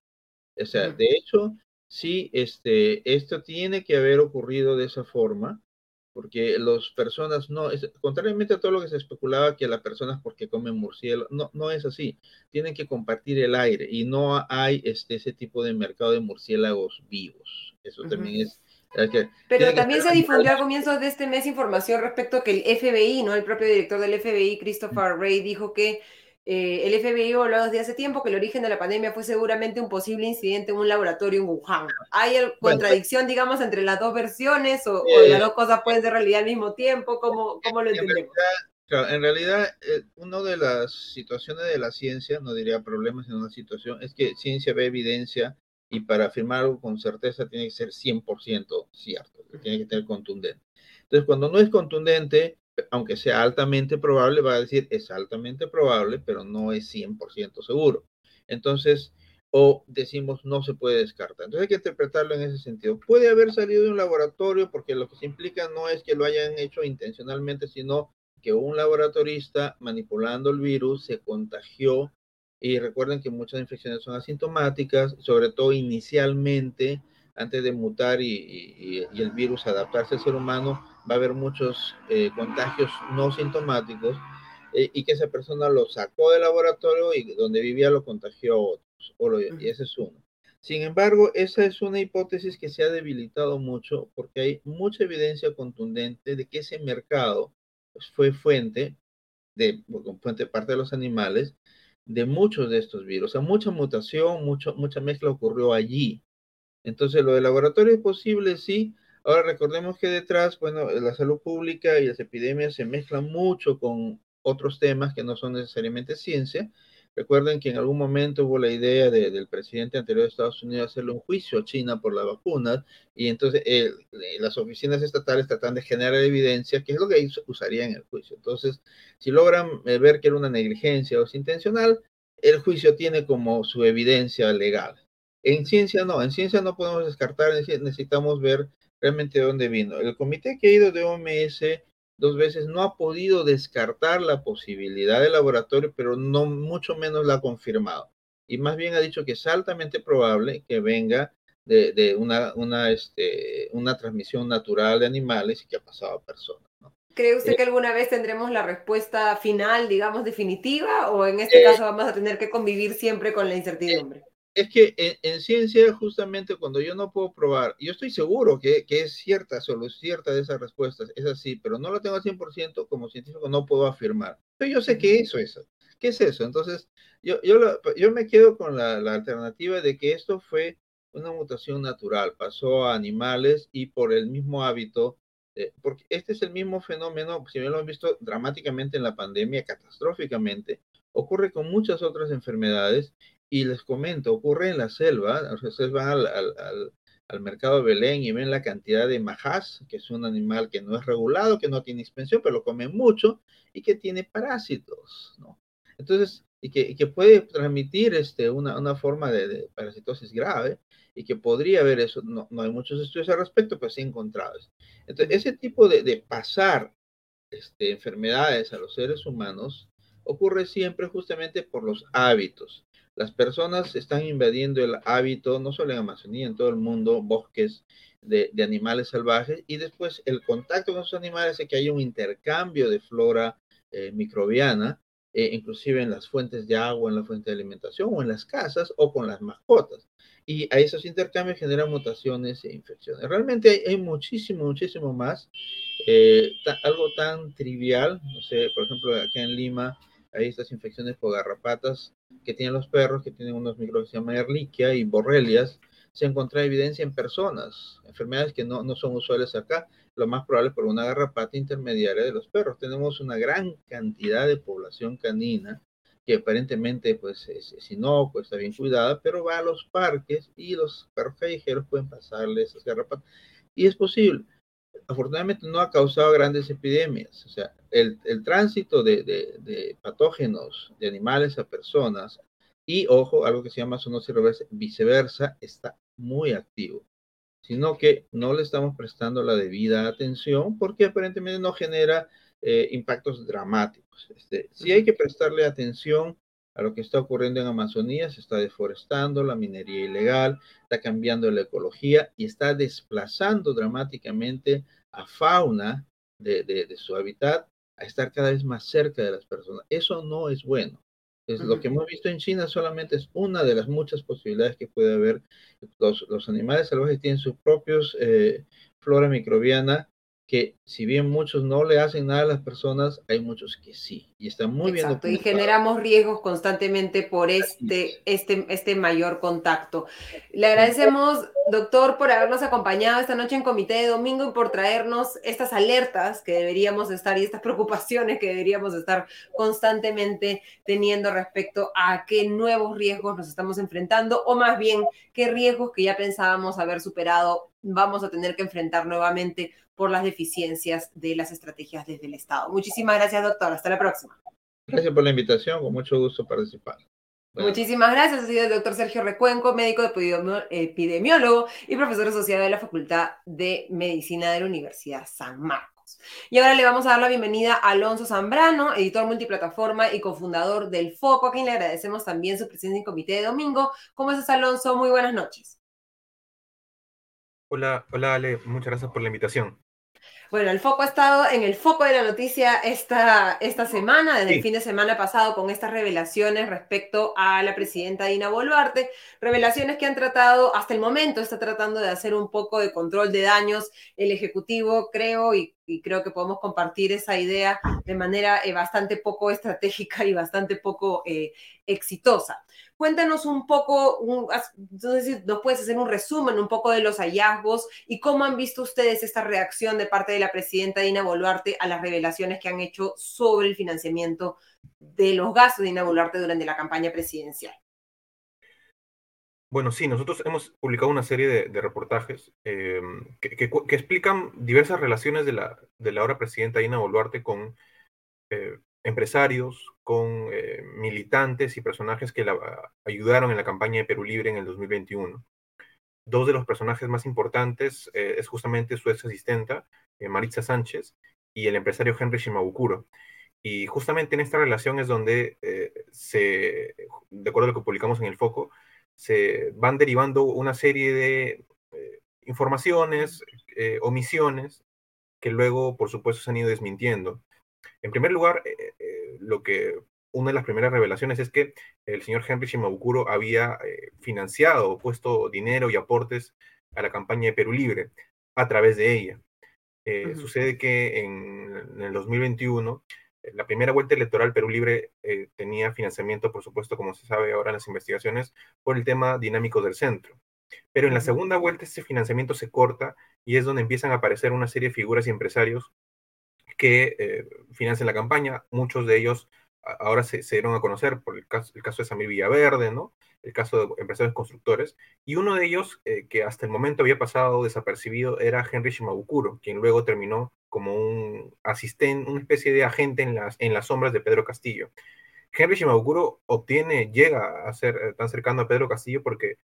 O sea, de hecho, sí, este, esto tiene que haber ocurrido de esa forma, porque las personas no, contrariamente a todo lo que se especulaba que las personas porque comen murciélago, no, no es así. Tienen que compartir el aire y no hay este, ese tipo de mercado de murciélagos vivos. Eso también es...
Pero también se difundió a comienzos de este mes información respecto a que el FBI, ¿no? El propio director del FBI, Christopher Wray, dijo que eh, el FBI hablado desde hace tiempo que el origen de la pandemia fue seguramente un posible incidente en un laboratorio en Wuhan. ¿Hay contradicción, digamos, entre las dos versiones o, las dos cosas pueden ser realidad al mismo tiempo? ¿Cómo, cómo lo entendemos?
en realidad, eh, una de las situaciones de la ciencia, no diría problemas en una situación, es que ciencia ve evidencia y para afirmar algo con certeza tiene que ser 100% cierto, tiene que ser contundente. Entonces, cuando no es contundente, aunque sea altamente probable, va a decir es altamente probable, pero no es 100% seguro. Entonces, o decimos no se puede descartar. Entonces hay que interpretarlo en ese sentido. Puede haber salido de un laboratorio porque lo que se implica no es que lo hayan hecho intencionalmente, sino que un laboratorista manipulando el virus se contagió y recuerden que muchas infecciones son asintomáticas, sobre todo inicialmente, antes de mutar y, el virus adaptarse al ser humano, va a haber muchos eh, contagios no sintomáticos eh, y que esa persona lo sacó del laboratorio y donde vivía lo contagió a otros. y ese es uno. Sin embargo, esa es una hipótesis que se ha debilitado mucho porque hay mucha evidencia contundente de que ese mercado pues, fue fuente de, fuente parte de los animales de muchos de estos virus. O sea, mucha mutación, mucho, mucha mezcla ocurrió allí. Entonces, lo de laboratorio es posible, sí. Ahora recordemos que detrás, bueno, la salud pública y las epidemias se mezclan mucho con otros temas que no son necesariamente ciencia, Recuerden que en algún momento hubo la idea del presidente anterior de Estados Unidos hacerle un juicio a China por la vacuna y entonces eh, las oficinas estatales tratan de generar evidencia, que es lo que usarían en el juicio. Entonces, si logran eh, ver que era una negligencia o es intencional, el juicio tiene como su evidencia legal. En ciencia no, en ciencia no podemos descartar, necesitamos ver realmente de dónde vino. El comité que ha ido de OMS dos veces, no ha podido descartar la posibilidad de laboratorio, pero no mucho menos la ha confirmado. Y más bien ha dicho que es altamente probable que venga de, una, una, este, una transmisión natural de animales y que ha pasado a personas.
¿Cree usted que alguna vez tendremos la respuesta final, digamos, definitiva, o en este caso vamos a tener que convivir siempre con la incertidumbre?
Es que en, ciencia, justamente cuando yo no puedo probar, yo estoy seguro que, que, es cierta, solo cierta de esas respuestas, es así, pero no lo tengo al 100%, como científico no puedo afirmar. Pero yo sé que eso es eso. ¿Qué es eso? Entonces, yo, yo, yo me quedo con la, la, alternativa de que esto fue una mutación natural, pasó a animales y por el mismo hábito, eh, porque este es el mismo fenómeno, si bien lo han visto dramáticamente en la pandemia, catastróficamente, ocurre con muchas otras enfermedades y les comento, ocurre en la selva, ustedes van al, al, al, mercado de Belén y ven la cantidad de majás, que es un animal que no es regulado, que no tiene expansión, pero lo comen mucho y que tiene parásitos, ¿no? Entonces, y que, y que puede transmitir este, una, una forma de, de, parasitosis grave y que podría haber eso, no, no hay muchos estudios al respecto, pero sí encontrados. Entonces, ese tipo de, de pasar este, enfermedades a los seres humanos ocurre siempre justamente por los hábitos. Las personas están invadiendo el hábito, no solo en Amazonía, en todo el mundo, bosques de, animales salvajes, y después el contacto con esos animales hace que haya un intercambio de flora eh, microbiana, eh, inclusive en las fuentes de agua, en la fuente de alimentación, o en las casas, o con las mascotas. Y a esos intercambios generan mutaciones e infecciones. Realmente hay, muchísimo, muchísimo más. Eh, algo tan trivial, no sé, por ejemplo, aquí en Lima, hay estas infecciones por garrapatas que tienen los perros, que tienen unos micros que se llaman y Borrelias, se encontró evidencia en personas, enfermedades que no, no son usuales acá, lo más probable por una garrapata intermediaria de los perros. Tenemos una gran cantidad de población canina que aparentemente pues es, es inocua, está bien cuidada, pero va a los parques y los perros callejeros pueden pasarle esas garrapatas. Y es posible afortunadamente no ha causado grandes epidemias. O sea, el, el tránsito de, de, de, patógenos de animales a personas y, ojo, algo que se llama zoonosis reversa, viceversa, está muy activo. Sino que no le estamos prestando la debida atención porque aparentemente no genera eh, impactos dramáticos. Este, sí hay que prestarle atención a lo que está ocurriendo en Amazonía, se está deforestando, la minería ilegal, está cambiando la ecología y está desplazando dramáticamente a fauna de, de, de, su hábitat a estar cada vez más cerca de las personas. Eso no es bueno. Es, uh -huh. Lo que hemos visto en China solamente es una de las muchas posibilidades que puede haber. Los, los animales salvajes tienen sus propios eh, flora microbiana que si bien muchos no le hacen nada a las personas, hay muchos que sí, y están muy
Exacto, bien. Y generamos riesgos constantemente por este, este, este mayor contacto. Le agradecemos, doctor, por habernos acompañado esta noche en Comité de Domingo y por traernos estas alertas que deberíamos estar y estas preocupaciones que deberíamos estar constantemente teniendo respecto a qué nuevos riesgos nos estamos enfrentando, o más bien qué riesgos que ya pensábamos haber superado vamos a tener que enfrentar nuevamente por las deficiencias de las estrategias desde el Estado. Muchísimas gracias, doctor. Hasta la próxima.
Gracias por la invitación. Con mucho gusto participar.
Bueno. Muchísimas gracias. Ha sido el doctor Sergio Recuenco, médico epidemiólogo y profesor asociado de la Facultad de Medicina de la Universidad San Marcos. Y ahora le vamos a dar la bienvenida a Alonso Zambrano, editor multiplataforma y cofundador del Foco, a quien le agradecemos también su presencia en Comité de Domingo. ¿Cómo estás, Alonso? Muy buenas noches.
Hola, hola Ale, muchas gracias por la invitación.
Bueno, el foco ha estado en el foco de la noticia esta, esta semana, desde sí. el fin de semana pasado, con estas revelaciones respecto a la presidenta Dina Boluarte, revelaciones que han tratado, hasta el momento está tratando de hacer un poco de control de daños el Ejecutivo, creo, y, y creo que podemos compartir esa idea de manera eh, bastante poco estratégica y bastante poco eh, exitosa. Cuéntanos un poco, un, si nos puedes hacer un resumen un poco de los hallazgos y cómo han visto ustedes esta reacción de parte de la presidenta Dina Boluarte a las revelaciones que han hecho sobre el financiamiento de los gastos de Dina Boluarte durante la campaña presidencial.
Bueno, sí, nosotros hemos publicado una serie de, reportajes eh, que, explican diversas relaciones de la, de la ahora presidenta Dina Boluarte con eh, empresarios, con eh, militantes y personajes que la ayudaron en la campaña de Perú Libre en el 2021. Dos de los personajes más importantes eh, es justamente su ex asistenta, eh, Maritza Sánchez, y el empresario Henry Shimabukuro. Y justamente en esta relación es donde eh, se, de acuerdo a lo que publicamos en el foco, se van derivando una serie de informaciones, omisiones que luego, por supuesto, se han ido desmintiendo. En primer lugar, eh, eh, lo que una de las primeras revelaciones es que el señor Henry Shimabukuro había eh, financiado, puesto dinero y aportes a la campaña de Perú Libre a través de ella. Sucede que en, el 2021, la primera vuelta electoral Perú Libre tenía financiamiento, por supuesto, como se sabe ahora en las investigaciones, por el tema dinámico del centro. Pero en la segunda vuelta ese financiamiento se corta y es donde empiezan a aparecer una serie de figuras y empresarios que eh, financian la campaña. Muchos de ellos ahora se, dieron a conocer por el caso, el caso de Samir Villaverde, ¿no? el caso de empresarios constructores, y uno de ellos, eh, que hasta el momento había pasado desapercibido, era Henry Shimabukuro, quien luego terminó como un asistente, una especie de agente en las, en las sombras de Pedro Castillo. Henry Shimabukuro obtiene, llega a ser eh, tan cercano a Pedro Castillo porque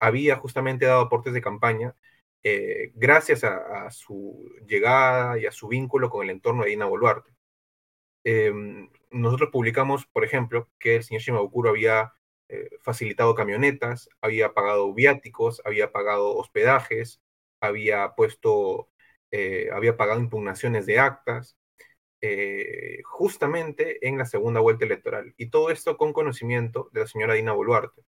había justamente dado aportes de campaña eh, gracias a, su llegada y a su vínculo con el entorno de Dina Boluarte. Em, nosotros publicamos, por ejemplo, que el señor Shimabukuro había eh, facilitado camionetas, había pagado viáticos, había pagado hospedajes, había puesto, eh, había pagado impugnaciones de actas, justamente en la segunda vuelta electoral. Y todo esto con conocimiento de la señora Dina Boluarte.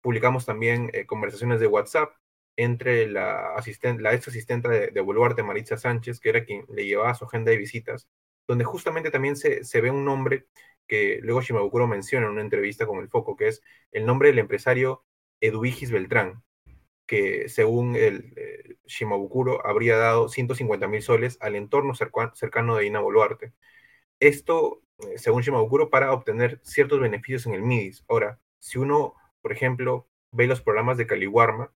Publicamos también conversaciones de WhatsApp entre la, asistente, la ex asistente de, de Boluarte, Maritza Sánchez, que era quien le llevaba su agenda de visitas, donde justamente también se, se ve un nombre que luego Shimabukuro menciona en una entrevista con El Foco, que es el nombre del empresario Eduvigis Beltrán, que según el eh, Shimabukuro habría dado 150 mil soles al entorno cercano de Ina Boluarte. Esto, eh, según Shimabukuro, para obtener ciertos beneficios en el MIDIS. Ahora, si uno, por ejemplo, ve los programas de Caliwarma,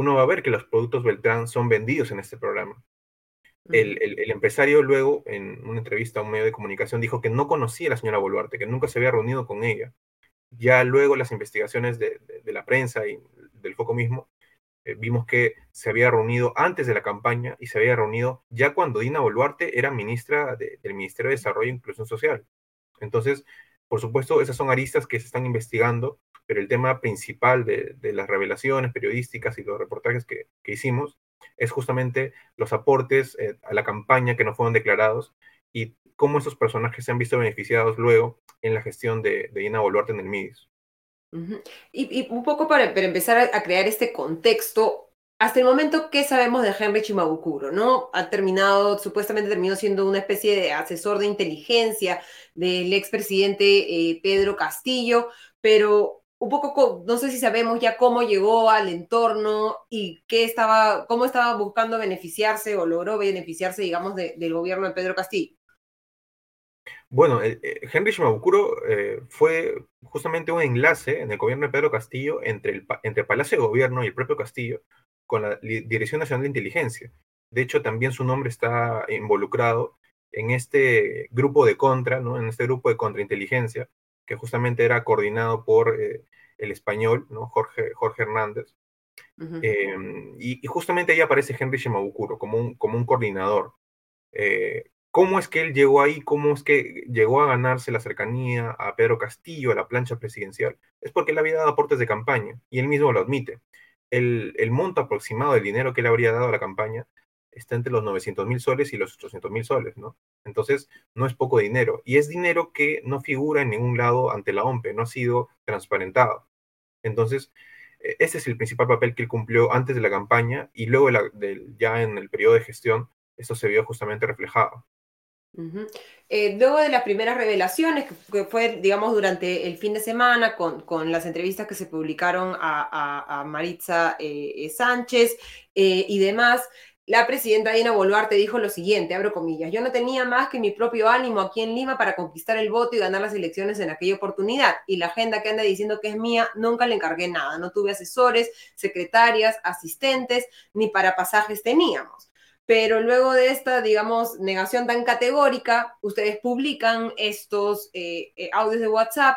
uno va a ver que los productos Beltrán son vendidos en este programa. El, empresario luego, en una entrevista a un medio de comunicación, dijo que no conocía a la señora Boluarte, que nunca se había reunido con ella. Ya luego las investigaciones de, la prensa y del foco mismo, eh, vimos que se había reunido antes de la campaña y se había reunido ya cuando Dina Boluarte era ministra del Ministerio de Desarrollo e Inclusión Social. Entonces, por supuesto, esas son aristas que se están investigando pero el tema principal de, las revelaciones periodísticas y los reportajes que, hicimos es justamente los aportes eh, a la campaña que no fueron declarados y cómo esos personajes se han visto beneficiados luego en la gestión de, de Ina Boluarte en el MIDIS.
y, un poco para, empezar a, crear este contexto, hasta el momento, ¿qué sabemos de Henry Chimabukuro? ¿no? Ha terminado, supuestamente terminó siendo una especie de asesor de inteligencia del expresidente eh, Pedro Castillo, pero un poco, no sé si sabemos ya cómo llegó al entorno y qué estaba, cómo estaba buscando beneficiarse o logró beneficiarse, digamos, del gobierno de Pedro Castillo.
Bueno, eh, eh, Henry Shimabukuro eh, fue justamente un enlace en el gobierno de Pedro Castillo entre el, entre Palacio de Gobierno y el propio Castillo con la Dirección Nacional de Inteligencia. De hecho, también su nombre está involucrado en este grupo de contra, ¿no? en este grupo de contrainteligencia, que justamente era coordinado por eh, el español, ¿no? Jorge, Jorge Hernández. Em, y, justamente ahí aparece Henry Shimabukuro como un, como un coordinador. Eh, ¿Cómo es que él llegó ahí? ¿Cómo es que llegó a ganarse la cercanía a Pedro Castillo, a la plancha presidencial? Es porque él había dado aportes de campaña y él mismo lo admite. El, el monto aproximado del dinero que él habría dado a la campaña está entre los 900 mil soles y los 800 mil soles, ¿no? Entonces, no es poco dinero. Y es dinero que no figura en ningún lado ante la OMPE, no ha sido transparentado. Entonces, e, ese es el principal papel que él cumplió antes de la campaña y luego ya en el periodo de gestión, esto se vio justamente reflejado.
Eh, luego de las primeras revelaciones, que fue, digamos, durante el fin de semana, con, con las entrevistas que se publicaron a, Maritza eh, Sánchez eh, y demás, la presidenta Dina Boluarte dijo lo siguiente, abro comillas, yo no tenía más que mi propio ánimo aquí en Lima para conquistar el voto y ganar las elecciones en aquella oportunidad. Y la agenda que anda diciendo que es mía, nunca le encargué nada. No tuve asesores, secretarias, asistentes, ni para pasajes teníamos. Pero luego de esta, digamos, negación tan categórica, ustedes publican estos eh, eh, audios de WhatsApp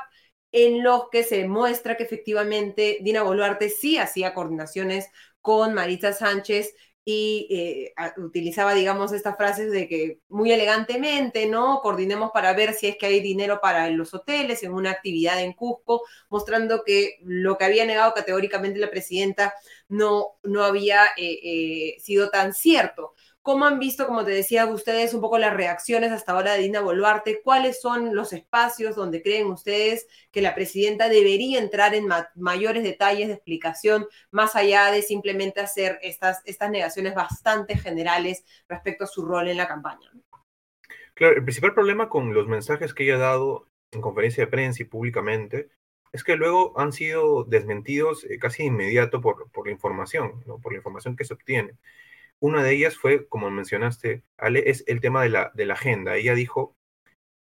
en los que se muestra que efectivamente Dina Boluarte sí hacía coordinaciones con Marita Sánchez y eh, utilizaba, digamos, estas frases de que muy elegantemente, ¿no? Coordinemos para ver si es que hay dinero para los hoteles en una actividad en Cusco, mostrando que lo que había negado categóricamente la presidenta no, no había eh, eh, sido tan cierto. ¿Cómo han visto, como te decía, ustedes un poco las reacciones hasta ahora de Dina Boluarte? ¿Cuáles son los espacios donde creen ustedes que la presidenta debería entrar en mayores detalles de explicación, más allá de simplemente hacer estas, estas negaciones bastante generales respecto a su rol en la campaña?
Claro, el principal problema con los mensajes que ella ha dado en conferencia de prensa y públicamente es que luego han sido desmentidos eh, casi de inmediato por, por la información, ¿no? por la información que se obtiene. Una de ellas fue, como mencionaste, Ale, es el tema de la, agenda. Ella dijo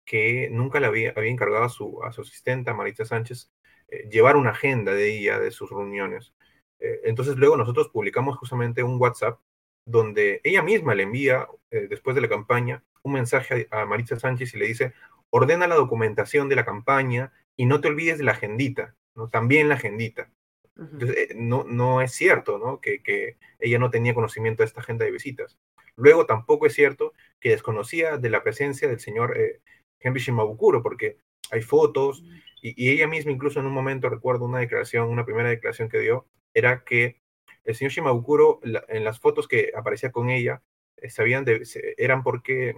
que nunca le había, encargado a su, a su asistente, Marita Sánchez, eh, llevar una agenda de ella, de sus reuniones. Eh, entonces luego nosotros publicamos justamente un WhatsApp donde ella misma le envía, después de la campaña, un mensaje a, a Maritza Sánchez y le dice, ordena la documentación de la campaña y no te olvides de la agendita, ¿no? También la agendita. Entonces, eh, no, no es cierto ¿no? Que, que, ella no tenía conocimiento de esta agenda de visitas. Luego tampoco es cierto que desconocía de la presencia del señor eh, Henry Shimabukuro, porque hay fotos y, y, ella misma incluso en un momento recuerdo una declaración, una primera declaración que dio, era que el señor Shimabukuro en las fotos que aparecía con ella eh, sabían de, eran porque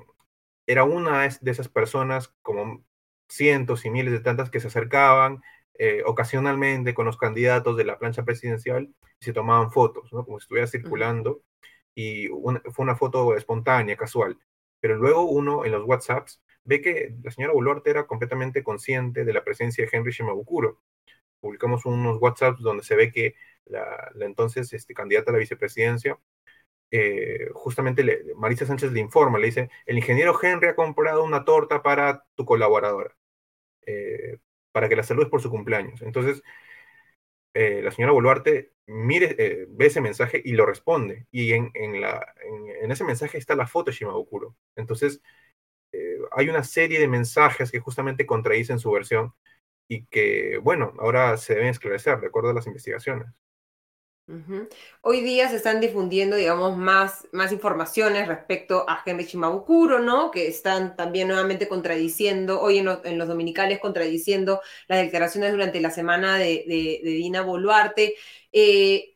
era una de esas personas como cientos y miles de tantas que se acercaban eh, ocasionalmente con los candidatos de la plancha presidencial y se tomaban fotos, ¿no? como si estuviera circulando. Y fue una foto espontánea, casual. Pero luego uno en los WhatsApps ve que la señora Boluarte era completamente consciente de la presencia de Henry Shimabukuro. Publicamos unos WhatsApps donde se ve que la, la entonces este, candidata a la vicepresidencia eh, justamente le, Marisa Sánchez le informa, le dice, el ingeniero Henry ha comprado una torta para tu colaboradora, eh, para que la saludes por su cumpleaños. Entonces, eh, la señora Boluarte mire, ve ese mensaje y lo responde. Y en, en, la, en, ese mensaje está la foto de Shimabukuro. Entonces, hay una serie de mensajes que justamente contradicen su versión y que, bueno, ahora se deben esclarecer de acuerdo a las investigaciones.
Hoy día se están difundiendo, digamos, más, más informaciones respecto a Henry Shimabukuro, ¿no? Que están también nuevamente contradiciendo, hoy en, los dominicales contradiciendo las declaraciones durante la semana de Dina Boluarte. Eh,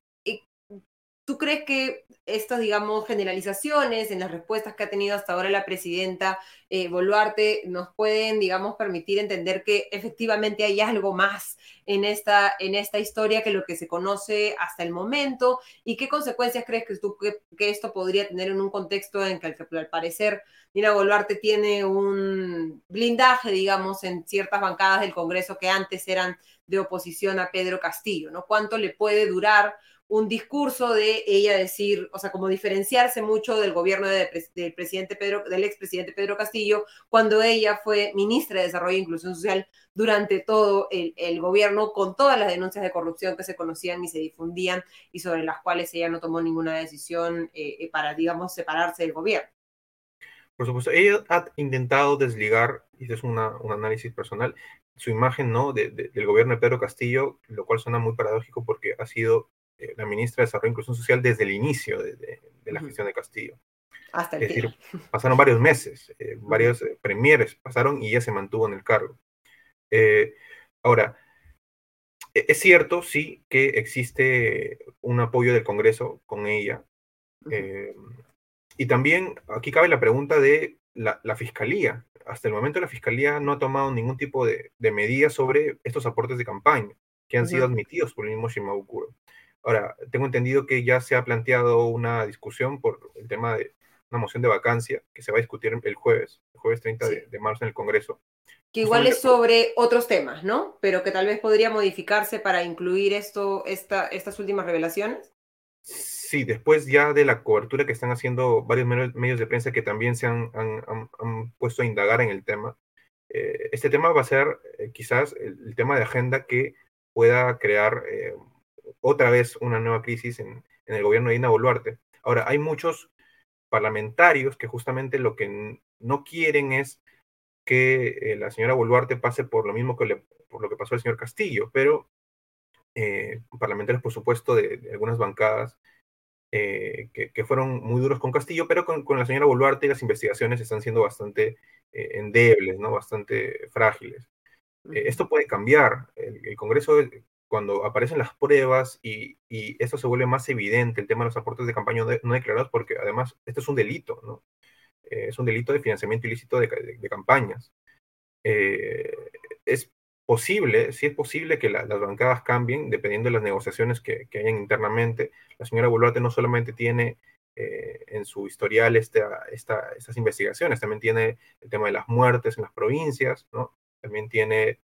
¿Tú crees que estas, digamos, generalizaciones en las respuestas que ha tenido hasta ahora la presidenta eh, Boluarte nos pueden, digamos, permitir entender que efectivamente hay algo más en esta, en esta historia que lo que se conoce hasta el momento? ¿Y qué consecuencias crees que, tú, que, esto podría tener en un contexto en que al parecer Dina Boluarte tiene un blindaje, digamos, en ciertas bancadas del Congreso que antes eran de oposición a Pedro Castillo, ¿no? ¿Cuánto le puede durar? Un discurso de ella decir, o sea, como diferenciarse mucho del gobierno de, del presidente Pedro, del expresidente Pedro Castillo, cuando ella fue ministra de Desarrollo e Inclusión Social durante todo el, gobierno, con todas las denuncias de corrupción que se conocían y se difundían y sobre las cuales ella no tomó ninguna decisión eh, para, digamos, separarse del gobierno.
Por supuesto, ella ha intentado desligar, y es una, un análisis personal, su imagen ¿no? De, de, del gobierno de Pedro Castillo, lo cual suena muy paradójico porque ha sido eh, la ministra de Desarrollo e Inclusión Social desde el inicio de, de, de la gestión de Castillo.
Hasta el
es decir, pasaron varios meses, eh, varios eh, premieres pasaron y ella se mantuvo en el cargo. Ahora, e, es cierto, sí, que existe un apoyo del Congreso con ella. Y también aquí cabe la pregunta de la, la, Fiscalía. Hasta el momento la Fiscalía no ha tomado ningún tipo de, de medidas sobre estos aportes de campaña que han uh -huh. sido admitidos por el mismo Shimabukuro. Ahora, tengo entendido que ya se ha planteado una discusión por el tema de una moción de vacancia que se va a discutir el jueves, el jueves 30 sí. de, de, marzo en el Congreso.
Que igual es sobre otros temas, ¿no? Pero que tal vez podría modificarse para incluir esto, esta, estas últimas revelaciones.
Sí, después ya de la cobertura que están haciendo varios medios de prensa que también se han, han, han, han puesto a indagar en el tema, eh, este tema va a ser eh, quizás el, el, tema de agenda que pueda crear eh, otra vez una nueva crisis en, en, el gobierno de Dina Boluarte. Ahora, hay muchos parlamentarios que justamente lo que no quieren es que eh, la señora Boluarte pase por lo mismo que le, por lo que pasó al señor Castillo, pero eh, parlamentarios, por supuesto, de, de algunas bancadas eh, que, que, fueron muy duros con Castillo, pero con, con, la señora Boluarte las investigaciones están siendo bastante endebles, ¿no? bastante frágiles. Esto puede cambiar. El, el Congreso cuando aparecen las pruebas y, esto se vuelve más evidente, el tema de los aportes de campaña no declarados, porque además esto es un delito, ¿no? Eh, es un delito de financiamiento ilícito de, campañas. Eh, es posible, sí es posible que las bancadas cambien dependiendo de las negociaciones que, que hayan internamente. La señora Boluarte no solamente tiene eh, en su historial esta, estas investigaciones, también tiene el tema de las muertes en las provincias, ¿no? También tiene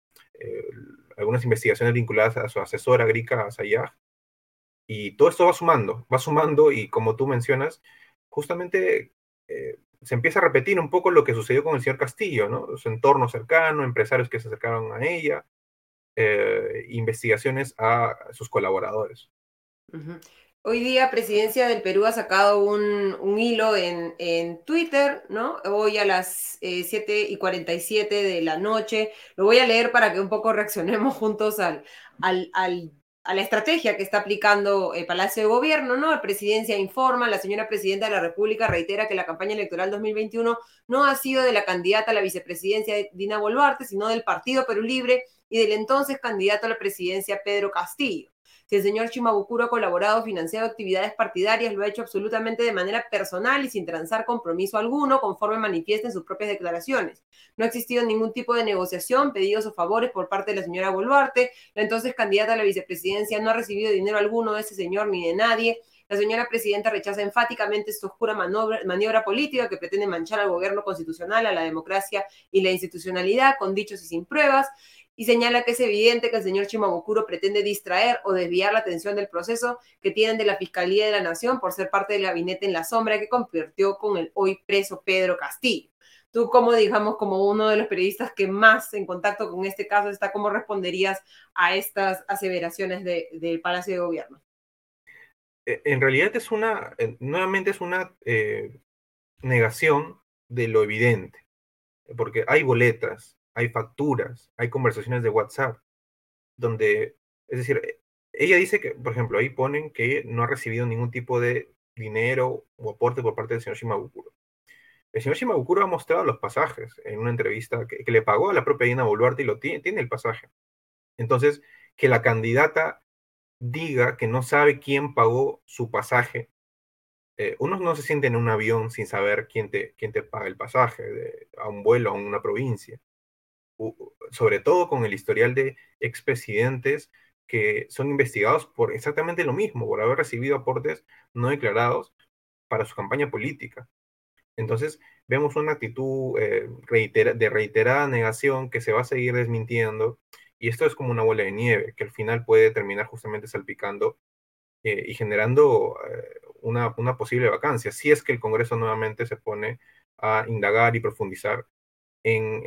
algunas investigaciones vinculadas a su asesora Grika Sayag. Y todo esto va sumando, va sumando y como tú mencionas, justamente se empieza a repetir un poco lo que sucedió con el señor Castillo, ¿no? Su entorno cercano, empresarios que se acercaron a ella, eh, investigaciones a sus colaboradores.
Hoy día Presidencia del Perú ha sacado un, hilo en, Twitter, ¿no? Hoy a las 7 eh, y 47 de la noche. Lo voy a leer para que un poco reaccionemos juntos al, al, al a la estrategia que está aplicando el Palacio de Gobierno, ¿no? La presidencia informa, la señora presidenta de la República reitera que la campaña electoral 2021 no ha sido de la candidata a la vicepresidencia Dina Boluarte, sino del Partido Perú Libre y del entonces candidato a la presidencia Pedro Castillo. Si el señor Chimabukuro ha colaborado, financiado actividades partidarias, lo ha hecho absolutamente de manera personal y sin transar compromiso alguno, conforme manifiesta en sus propias declaraciones. No ha existido ningún tipo de negociación, pedidos o favores por parte de la señora Boluarte. La entonces candidata a la vicepresidencia no ha recibido dinero alguno de ese señor ni de nadie. La señora presidenta rechaza enfáticamente esta oscura maniobra, política que pretende manchar al gobierno constitucional, a la democracia y la institucionalidad con dichos y sin pruebas y señala que es evidente que el señor Chimabukuro pretende distraer o desviar la atención del proceso que tienen de la Fiscalía de la Nación por ser parte del gabinete en la sombra que convirtió con el hoy preso Pedro Castillo. Tú, como digamos, como uno de los periodistas que más en contacto con este caso está, ¿cómo responderías a estas aseveraciones del Palacio de Gobierno?
E, en realidad es una, nuevamente es una eh, negación de lo evidente, porque hay boletas, hay facturas, hay conversaciones de WhatsApp, donde, es decir, e, ella dice que, por ejemplo, ahí ponen que no ha recibido ningún tipo de dinero o aporte por parte del señor Shimabukuro. El señor Shimabukuro ha mostrado los pasajes en una entrevista que, le pagó a la propia Dina Boluarte y lo tiene, tiene el pasaje. Entonces, que la candidata diga que no sabe quién pagó su pasaje, eh, uno no se siente en un avión sin saber quién te, quién te paga el pasaje a un vuelo a una provincia sobre todo con el historial de expresidentes que son investigados por exactamente lo mismo, por haber recibido aportes no declarados para su campaña política. Entonces, vemos una actitud eh, de reiterada negación que se va a seguir desmintiendo y esto es como una bola de nieve que al final puede terminar justamente salpicando eh, y generando eh, una, una, posible vacancia, si es que el Congreso nuevamente se pone a indagar y profundizar en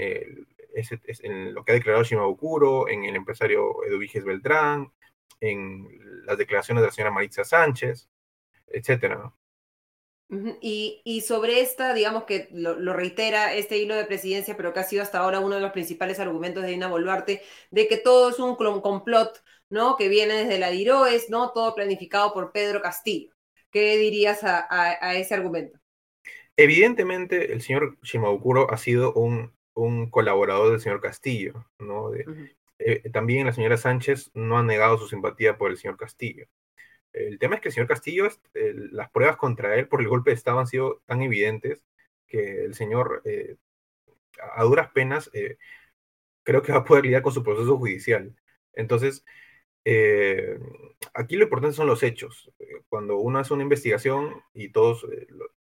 el, en lo que ha declarado Shimabukuro, en el empresario Eduviges Beltrán, en las declaraciones de la señora Maritza Sánchez, etcétera.
Y, sobre esta, digamos que lo, reitera este hilo de presidencia, pero que ha sido hasta ahora uno de los principales argumentos de Dina Boluarte, de que todo es un complot, ¿no? Que viene desde la DIROES, ¿no? Todo planificado por Pedro Castillo. ¿Qué dirías a, a ese argumento?
Evidentemente, el señor Shimabukuro ha sido un un colaborador del señor Castillo, ¿no? Eh, también la señora Sánchez no ha negado su simpatía por el señor Castillo. El tema es que el señor Castillo, las pruebas contra él por el golpe de Estado han sido tan evidentes que el señor, eh, a duras penas, eh, creo que va a poder lidiar con su proceso judicial. Entonces, aquí lo importante son los hechos. Cuando uno hace una investigación, y todos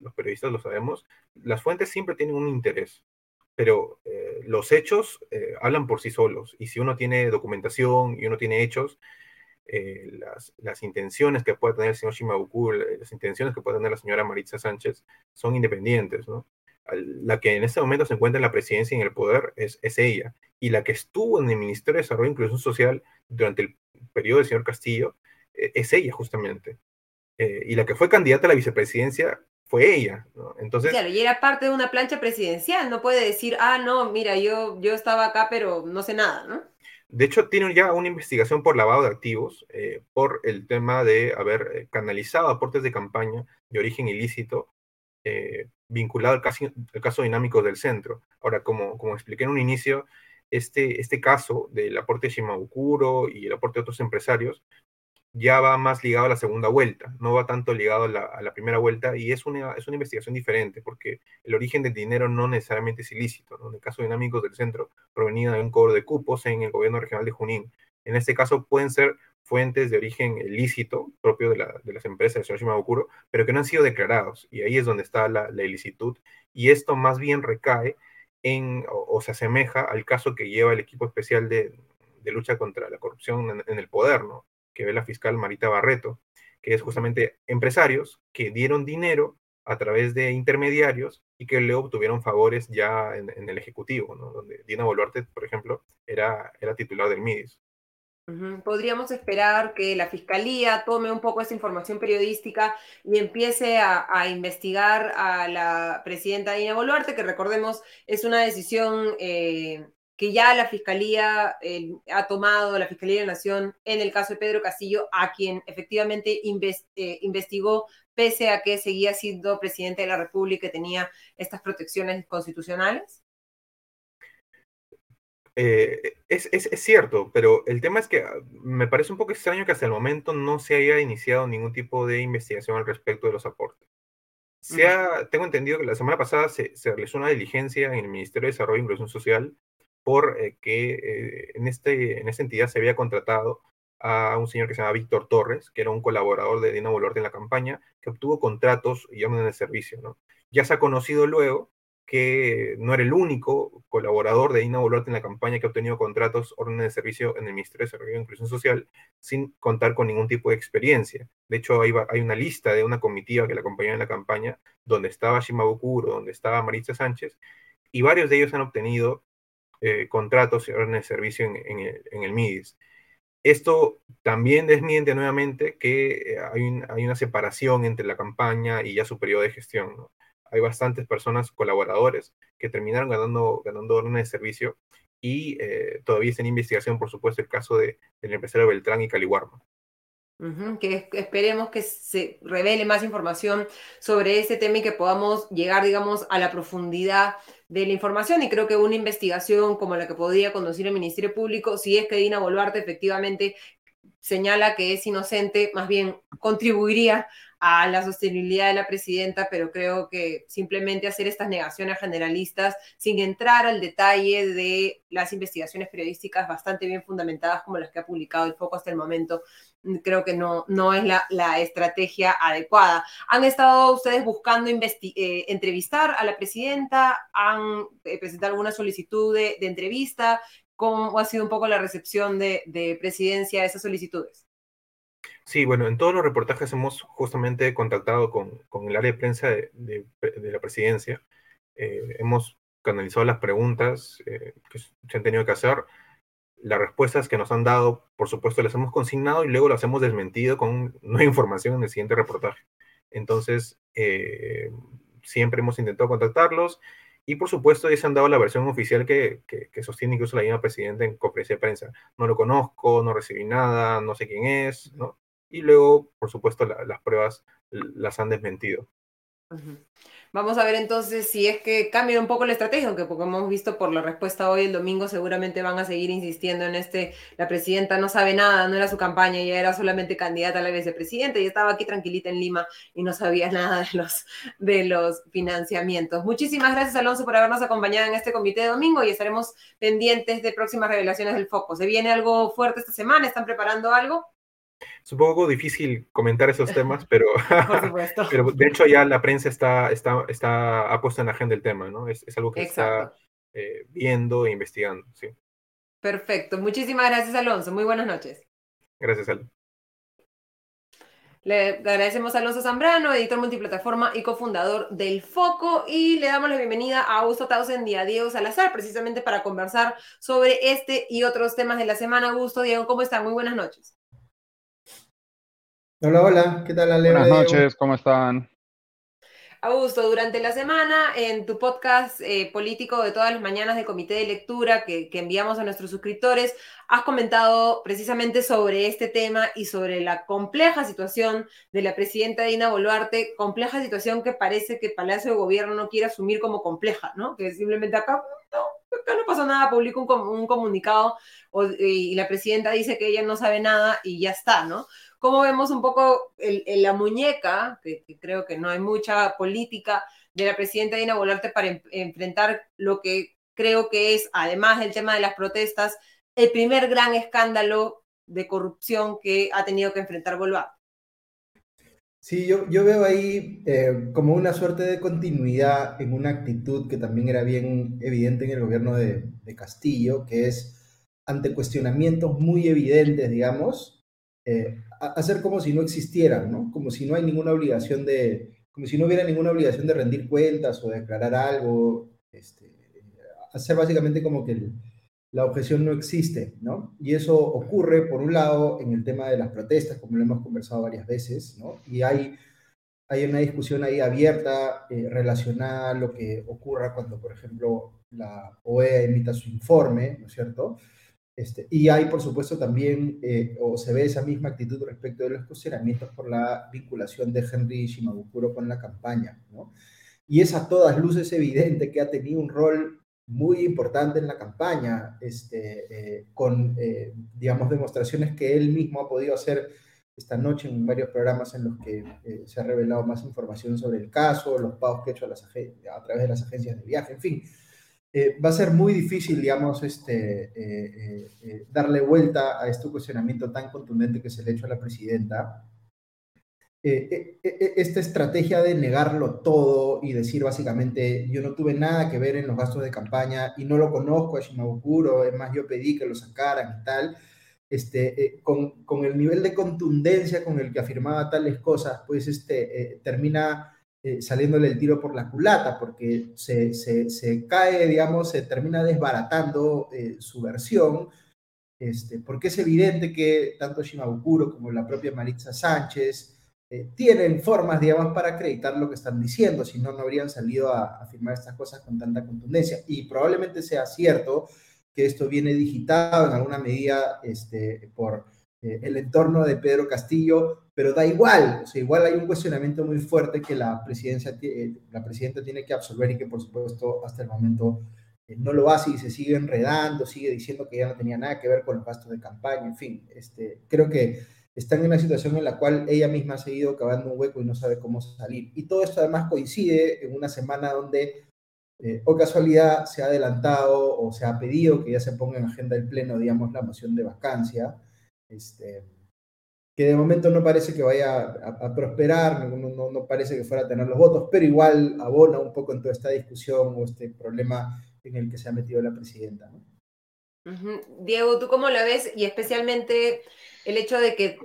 los periodistas lo sabemos, las fuentes siempre tienen un interés pero eh, los hechos eh, hablan por sí solos. Y si uno tiene documentación y uno tiene hechos, eh, las, las, intenciones que puede tener el señor Shimabukuro, las intenciones que puede tener la señora Maritza Sánchez son independientes, ¿no? La que en este momento se encuentra en la presidencia y en el poder es, es ella. Y la que estuvo en el Ministerio de Desarrollo e Inclusión Social durante el periodo del señor Castillo es ella, justamente. y la que fue candidata a la vicepresidencia fue ella, ¿no? Entonces...
Claro, y era parte de una plancha presidencial, no puede decir, ah, no, mira, yo, yo estaba acá, pero no sé nada, ¿no?
De hecho, tiene ya una investigación por lavado de activos, eh, por el tema de haber eh, canalizado aportes de campaña de origen ilícito eh, vinculado al caso, caso dinámico del centro. Ahora, como, como expliqué en un inicio, este, este caso del aporte de Shimabukuro y el aporte de otros empresarios ya va más ligado a la segunda vuelta, no va tanto ligado a la, primera vuelta y es una, es una investigación diferente porque el origen del dinero no necesariamente es ilícito. En el caso de Dinámicos del Centro provenía de un cobro de cupos en el gobierno regional de Junín. En este caso pueden ser fuentes de origen ilícito propio de, las empresas del señor Shimabukuro, pero que no han sido declarados y ahí es donde está la, ilicitud y esto más bien recae en o, se asemeja al caso que lleva el equipo especial de, lucha contra la corrupción en el poder, ¿no? Que ve la fiscal Marita Barreto, que es justamente empresarios que dieron dinero a través de intermediarios y que le obtuvieron favores ya en, el Ejecutivo, donde Dina Boluarte, por ejemplo, era, era titular del MIDIS.
Podríamos esperar que la Fiscalía tome un poco esa información periodística y empiece a, investigar a la presidenta Dina Boluarte, que recordemos es una decisión eh, que ya la Fiscalía eh, ha tomado, la Fiscalía de la Nación, en el caso de Pedro Castillo, a quien efectivamente eh, investigó, pese a que seguía siendo presidente de la República y tenía estas protecciones constitucionales?
Eh, es, cierto, pero el tema es que ah, me parece un poco extraño que hasta el momento no se haya iniciado ningún tipo de investigación al respecto de los aportes. Se tengo entendido que la semana pasada se, se, realizó una diligencia en el Ministerio de Desarrollo e Inclusión Social por eh, eh, en, este, en esta entidad se había contratado a un señor que se llama Víctor Torres, que era un colaborador de Dina Boluarte en la campaña, que obtuvo contratos y órdenes de servicio. ¿no? Ya se ha conocido luego que no era el único colaborador de Dina Boluarte en la campaña que ha obtenido contratos, órdenes de servicio en el Ministerio de Desarrollo e Inclusión Social sin contar con ningún tipo de experiencia. De hecho, hay, una lista de una comitiva que la acompañaba en la campaña, donde estaba Shimabukuro, donde estaba Maritza Sánchez, y varios de ellos han obtenido eh, contratos y órdenes de servicio en, el, MIDIS. Esto también desmiente nuevamente que eh, hay, una separación entre la campaña y ya su periodo de gestión. Hay bastantes personas, colaboradores, que terminaron ganando, ganando órdenes de servicio y eh, todavía está en investigación, por supuesto, el caso de, del empresario Beltrán y Caliwarma
que esperemos que se revele más información sobre ese tema y que podamos llegar, digamos, a la profundidad de la información. Y creo que una investigación como la que podría conducir el Ministerio Público, si es que Dina Boluarte efectivamente señala que es inocente, más bien contribuiría a la sostenibilidad de la presidenta, pero creo que simplemente hacer estas negaciones generalistas sin entrar al detalle de las investigaciones periodísticas bastante bien fundamentadas como las que ha publicado el Foco hasta el momento, creo que no, no es la, estrategia adecuada. ¿Han estado ustedes buscando eh, entrevistar a la presidenta? ¿Han eh, presentado alguna solicitud de, entrevista? ¿Cómo ha sido un poco la recepción de, de presidencia a esas solicitudes?
Sí, bueno, en todos los reportajes hemos justamente contactado con, el área de prensa de, la presidencia. Eh, hemos canalizado las preguntas eh, que se han tenido que hacer. Las respuestas que nos han dado, por supuesto, las hemos consignado y luego las hemos desmentido con nueva información en el siguiente reportaje. Entonces, eh, siempre hemos intentado contactarlos y, por supuesto, ellos han dado la versión oficial que, sostiene incluso la misma presidenta en conferencia de prensa. No lo conozco, no recibí nada, no sé quién es, ¿no? y luego, por supuesto, las pruebas las han desmentido.
Vamos a ver entonces si es que cambia un poco la estrategia, aunque como hemos visto por la respuesta hoy el domingo seguramente van a seguir insistiendo en este, la presidenta no sabe nada, no era su campaña, ella era solamente candidata a la vicepresidenta y estaba aquí tranquilita en Lima y no sabía nada de los, de los financiamientos. Muchísimas gracias Alonso por habernos acompañado en este comité de domingo y estaremos pendientes de próximas revelaciones del foco. ¿Se viene algo fuerte esta semana? ¿Están preparando algo?
Es un poco difícil comentar esos temas, pero, pero de hecho ya la prensa está, está, está, ha puesto en la agenda el tema, ¿no? Es, algo que está eh, viendo e investigando, sí.
Perfecto. Muchísimas gracias, Alonso. Muy buenas noches.
Gracias, Alonso.
Le agradecemos a Alonso Zambrano, editor multiplataforma y cofundador del Foco, y le damos la bienvenida a Augusto Tausen y a Diego Salazar, precisamente para conversar sobre este y otros temas de la semana. Augusto, Diego, ¿cómo están? Muy buenas noches.
Hola, hola, ¿qué tal, Ale?
Buenas noches, ¿cómo están?
Augusto, durante la semana en tu podcast eh, político de todas las mañanas de comité de lectura que, enviamos a nuestros suscriptores, has comentado precisamente sobre este tema y sobre la compleja situación de la presidenta Dina Boluarte, compleja situación que parece que Palacio de Gobierno no quiere asumir como compleja, ¿no? Que simplemente acá, no, acá no pasó nada, publica un, comunicado y la presidenta dice que ella no sabe nada y ya está, ¿no? Cómo vemos un poco la muñeca, que, creo que no hay mucha política de la presidenta Dina Boluarte para enfrentar lo que creo que es, además del tema de las protestas, el primer gran escándalo de corrupción que ha tenido que enfrentar Boluarte.
Sí, yo, yo veo ahí eh, como una suerte de continuidad en una actitud que también era bien evidente en el gobierno de, Castillo, que es ante cuestionamientos muy evidentes, digamos, eh, hacer como si no existieran, ¿no? Como si no hay ninguna obligación de, como si no hubiera ninguna obligación de rendir cuentas o declarar algo, este, hacer básicamente como que la objeción no existe, ¿no? Y eso ocurre, por un lado, en el tema de las protestas, como lo hemos conversado varias veces, ¿no? Y hay, hay una discusión ahí abierta eh, relacionada a lo que ocurra cuando, por ejemplo, la OEA emita su informe, ¿no es cierto? Este, y hay, por supuesto, también, eh, o se ve esa misma actitud respecto de los cuestionamientos por la vinculación de Henry Shimabukuro con la campaña, ¿no? Y es a todas luces evidente que ha tenido un rol muy importante en la campaña, este, eh, con, eh, digamos, demostraciones que él mismo ha podido hacer esta noche en varios programas en los que eh, se ha revelado más información sobre el caso, los pagos que ha hecho a, las a través de las agencias de viaje, en fin. Va a ser muy difícil, digamos, este, darle vuelta a este cuestionamiento tan contundente que se le ha hecho a la presidenta. Eh, eh, eh, esta estrategia de negarlo todo y decir básicamente yo no tuve nada que ver en los gastos de campaña y no lo conozco a Shimabukuro, es más, yo pedí que lo sacaran y tal, este, con, con, el nivel de contundencia con el que afirmaba tales cosas, pues este, termina saliéndole el tiro por la culata, porque se, se, cae, digamos, se termina desbaratando su versión, este, porque es evidente que tanto Shimabukuro como la propia Maritza Sánchez, eh, tienen formas, digamos, para acreditar lo que están diciendo, si no, no habrían salido a afirmar estas cosas con tanta contundencia. Y probablemente sea cierto que esto viene digitado en alguna medida este, por eh, el entorno de Pedro Castillo, pero da igual, o sea, igual hay un cuestionamiento muy fuerte que la, presidencia, eh, la presidenta tiene que absolver y que por supuesto hasta el momento no lo hace y se sigue enredando, sigue diciendo que ya no tenía nada que ver con los gastos de campaña, en fin, este, creo que están en una situación en la cual ella misma ha seguido cavando un hueco y no sabe cómo salir. Y todo esto además coincide en una semana donde, eh, o casualidad, se ha adelantado o se ha pedido que ya se ponga en agenda del Pleno, digamos, la moción de vacancia, este, que de momento no parece que vaya a, prosperar, no, no, parece que fuera a tener los votos, pero igual abona un poco en toda esta discusión o este problema en el que se ha metido la presidenta.
Diego, ¿tú cómo la ves? Y especialmente el hecho de que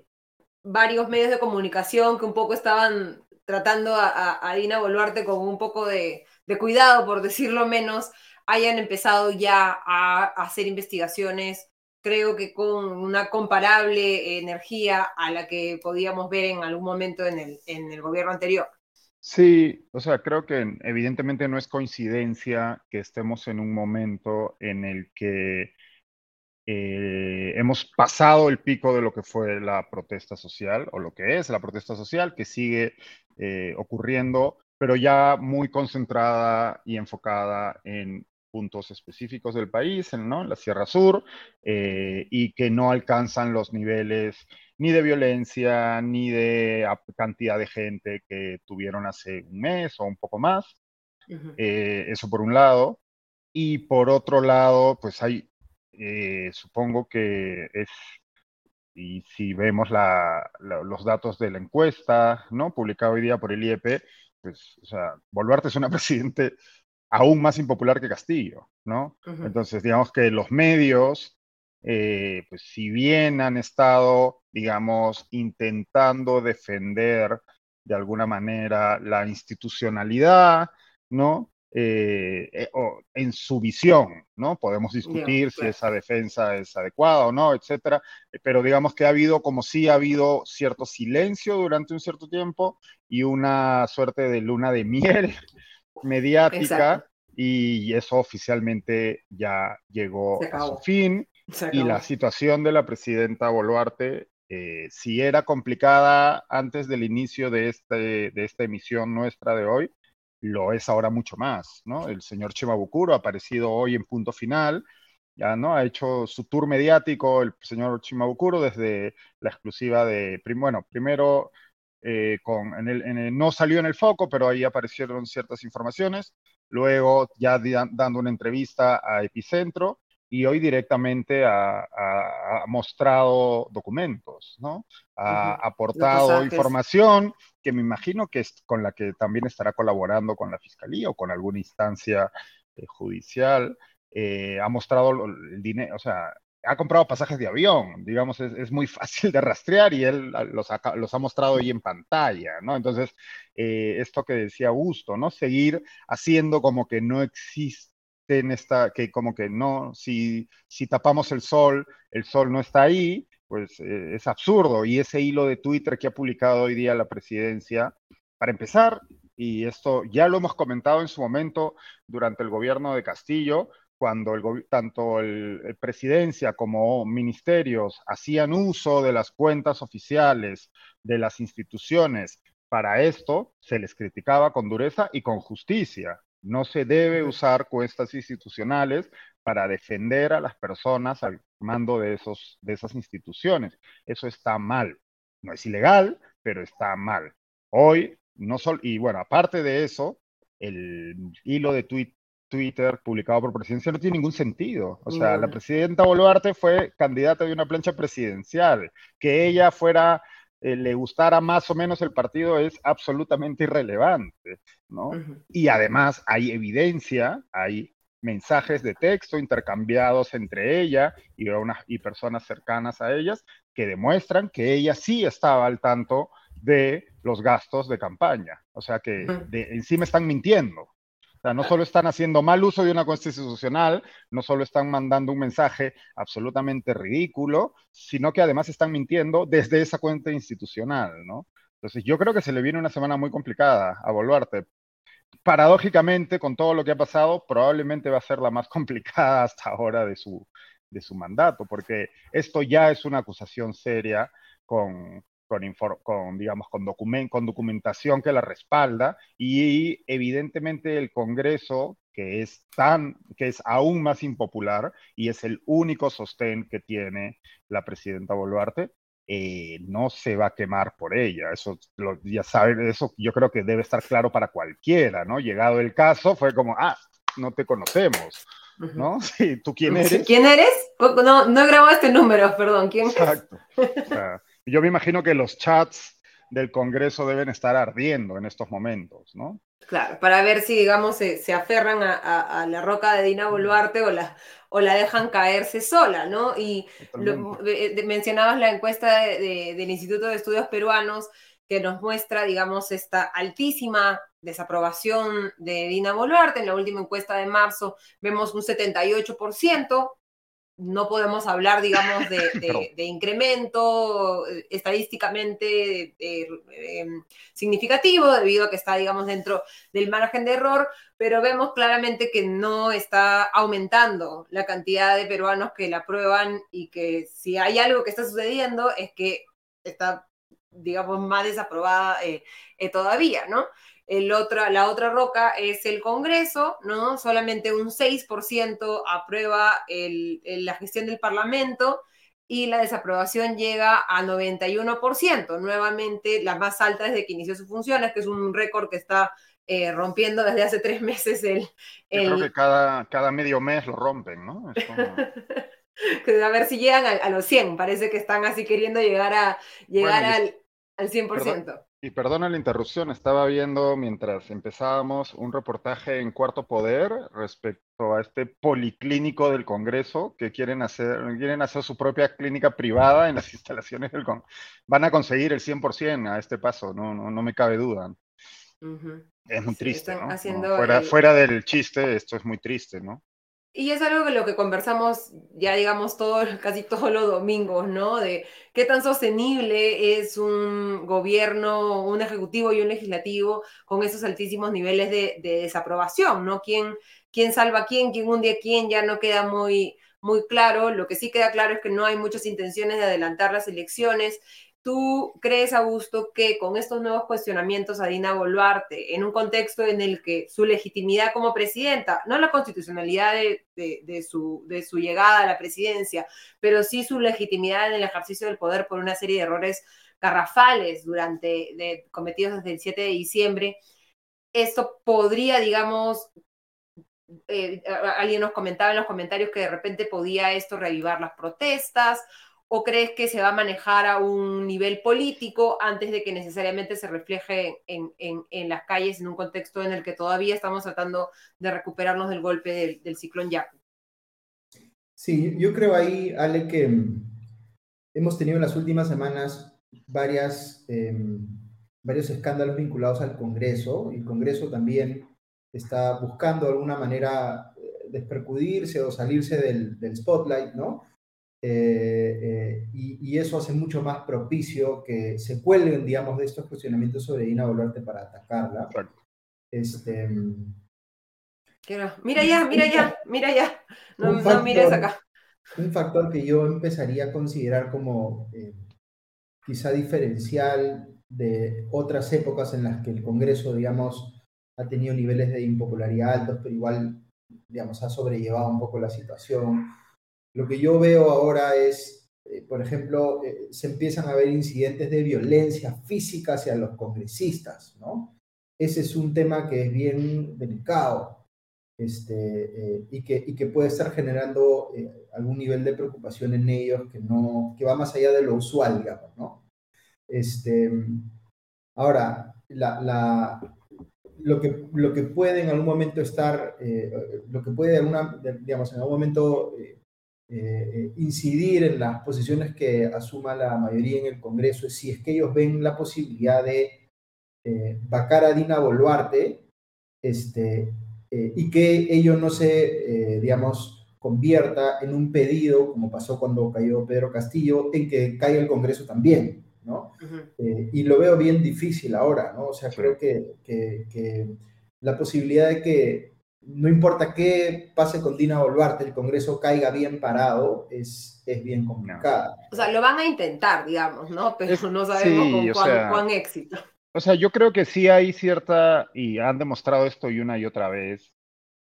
varios medios de comunicación que un poco estaban tratando a, Dina Boluarte con un poco de, cuidado, por decirlo menos, hayan empezado ya a, hacer investigaciones, creo que con una comparable energía a la que podíamos ver en algún momento en el, en el gobierno anterior.
Sí, o sea, creo que evidentemente no es coincidencia que estemos en un momento en el que eh, hemos pasado el pico de lo que fue la protesta social o lo que es la protesta social, que sigue eh, ocurriendo, pero ya muy concentrada y enfocada en puntos específicos del país, en la Sierra Sur, eh, y que no alcanzan los niveles ni de violencia, ni de cantidad de gente que tuvieron hace un mes o un poco más. eso por un lado. Y por otro lado, pues hay eh, supongo que es, y si vemos los datos de la encuesta, ¿no? Publicada hoy día por el IEP, pues, o sea, Boluarte es una presidente aún más impopular que Castillo, ¿no? Entonces, digamos que los medios, eh, pues si bien han estado, digamos, intentando defender de alguna manera la institucionalidad, ¿no? Eh, eh, en su visión, ¿no? Podemos discutir si esa defensa es adecuada o no, etcétera, pero digamos que ha habido, como si ha habido cierto silencio durante un cierto tiempo y una suerte de luna de miel mediática y eso oficialmente ya llegó a su fin y la situación de la presidenta Boluarte si era complicada antes del inicio de, este, de esta emisión nuestra de hoy, lo es ahora mucho más, ¿no? El señor Chimabukuro ha aparecido hoy en punto final, ya, ¿no? Ha hecho su tour mediático el señor Chimabukuro desde la exclusiva de, bueno, primero eh, con, en el, no salió en el foco, pero ahí aparecieron ciertas informaciones, luego ya dando una entrevista a Epicentro, y hoy directamente ha, mostrado documentos, ¿no? Ha aportado información que me imagino que es con la que también estará colaborando con la fiscalía o con alguna instancia eh, judicial. Eh, ha mostrado el dinero, o sea, ha comprado pasajes de avión, digamos, es, muy fácil de rastrear y él los ha, los ha mostrado ahí en pantalla, ¿no? Entonces, eh, esto que decía Augusto, ¿no? Seguir haciendo como que no existe en esta, que como que no, si, si tapamos el sol, el sol no está ahí, pues eh, es absurdo. Y ese hilo de Twitter que ha publicado hoy día la presidencia, para empezar, y esto ya lo hemos comentado en su momento durante el gobierno de Castillo, cuando el, tanto el, presidencia como ministerios hacían uso de las cuentas oficiales de las instituciones para esto, se les criticaba con dureza y con justicia. No se debe usar cuestas institucionales para defender a las personas al mando de, esos, de esas instituciones. Eso está mal. No es ilegal, pero está mal. Hoy, no solo, y bueno, aparte de eso, el hilo de Twitter publicado por presidencia no tiene ningún sentido. O sea, la presidenta Boluarte fue candidata de una plancha presidencial. Que ella fuera eh, le gustara más o menos el partido es absolutamente irrelevante, ¿no? Y además hay evidencia, hay mensajes de texto intercambiados entre ella y, y personas cercanas a ellas que demuestran que ella sí estaba al tanto de los gastos de campaña. O sea que encima están mintiendo. O sea, no solo están haciendo mal uso de una constitucional, no solo están mandando un mensaje absolutamente ridículo, sino que además están mintiendo desde esa cuenta institucional, ¿no? Entonces, yo creo que se le viene una semana muy complicada a Boluarte. Paradójicamente, con todo lo que ha pasado, probablemente va a ser la más complicada hasta ahora de su, de su mandato, porque esto ya es una acusación seria con, con, digamos, con, con documentación que la respalda y evidentemente el Congreso, que es, tan, que es aún más impopular y es el único sostén que tiene la presidenta Boluarte, eh, no se va a quemar por ella. Eso ya saben, eso yo creo que debe estar claro para cualquiera, ¿no? Llegado el caso, fue como, ah, no te conocemos. ¿No? Sí, ¿tú quién eres?
¿Quién eres? No, no grabado este número, perdón. ¿Quién Exacto.
Yo me imagino que los chats del Congreso deben estar ardiendo en estos momentos, ¿no?
Claro, para ver si, digamos, se, aferran a, la roca de Dina Boluarte o la, o la dejan caerse sola, ¿no? Y eh, mencionabas la encuesta del Instituto de Estudios Peruanos que nos muestra, digamos, esta altísima desaprobación de Dina Boluarte. En la última encuesta de marzo vemos un 78%, no podemos hablar, digamos, de, incremento eh, estadísticamente em, significativo debido a que está, digamos, dentro del margen de error, pero vemos claramente que no está aumentando la cantidad de peruanos que la aprueban y que si hay algo que está sucediendo es que está, digamos, más desaprobada eh, eh, todavía, ¿no? La otra roca es el Congreso, ¿no? Solamente un 6% aprueba la gestión del Parlamento y la desaprobación llega a 91%, nuevamente la más alta desde que inició sus funciones, que es un récord que está eh, rompiendo desde hace tres meses el...
creo que cada, cada medio mes lo rompen, ¿no?
a ver si llegan a, los 100, parece que están así queriendo llegar, a, llegar al, al 100%.
Y perdona la interrupción, estaba viendo mientras empezábamos un reportaje en Cuarto Poder respecto a este policlínico del Congreso que quieren hacer, quieren hacer su propia clínica privada en las instalaciones del Congreso. Van a conseguir el 100% a este paso, no, no, me cabe duda. Es muy triste, ¿no? Fuera, fuera del chiste, esto es muy triste, ¿no?
Y es algo de lo que conversamos ya, digamos, todo, casi todos los domingos, ¿no? De qué tan sostenible es un gobierno, un ejecutivo y un legislativo con esos altísimos niveles de, desaprobación, ¿no? ¿Quién, quién salva a quién, quién hunde a quién, ya no queda muy, muy claro. Lo que sí queda claro es que no hay muchas intenciones de adelantar las elecciones ¿Tú crees, Augusto, que con estos nuevos cuestionamientos a Dina Boluarte, en un contexto en el que su legitimidad como presidenta, no la constitucionalidad de, su, de su llegada a la presidencia, pero sí su legitimidad en el ejercicio del poder por una serie de errores garrafales durante, cometidos desde el 7 de diciembre, esto podría, digamos, eh, alguien nos comentaba en los comentarios que de repente podía esto reavivar las protestas ¿O crees que se va a manejar a un nivel político antes de que necesariamente se refleje en, las calles en un contexto en el que todavía estamos tratando de recuperarnos del golpe del, ciclón Yaku?
Sí, yo creo ahí, Ale, que mm, hemos tenido en las últimas semanas varias, em, varios escándalos vinculados al Congreso. Y el Congreso también está buscando de alguna manera eh, despercudirse o salirse del, del spotlight, ¿no? Eh, eh, y, eso hace mucho más propicio que se cuelguen, digamos, de estos cuestionamientos sobre Dina Boluarte para atacarla. Este,
mira ya, mira ya, mira ya, no, mires acá.
Un factor que yo empezaría a considerar como eh, quizá diferencial de otras épocas en las que el Congreso, digamos, ha tenido niveles de impopularidad altos, pero igual, digamos, ha sobrellevado un poco la situación lo que yo veo ahora es, eh, por ejemplo, eh, se empiezan a ver incidentes de violencia física hacia los congresistas, ¿no? Ese es un tema que es bien delicado este, eh, y, que, y que puede estar generando algún nivel de preocupación en ellos que, no, que va más allá de lo usual, digamos, ¿no? Este, ahora, la, la, lo que, lo que puede en algún momento estar, lo que puede, alguna, digamos, en algún momento incidir en las posiciones que asuma la mayoría en el Congreso es si es que ellos ven la posibilidad de eh, vacar a Dina Boluarte este, eh, y que ello no se, eh, digamos, convierta en un pedido, como pasó cuando cayó Pedro Castillo, en que caiga el Congreso también, ¿no? y lo veo bien difícil ahora, ¿no? O sea, creo que, que, que la posibilidad de que no importa qué pase con Dina Boluarte, el Congreso caiga bien parado, es, es bien complicado.
O sea, lo van a intentar, digamos, ¿no? Pero no sabemos con cuán, éxito.
O sea, yo creo que sí hay cierta, y han demostrado esto y una y otra vez,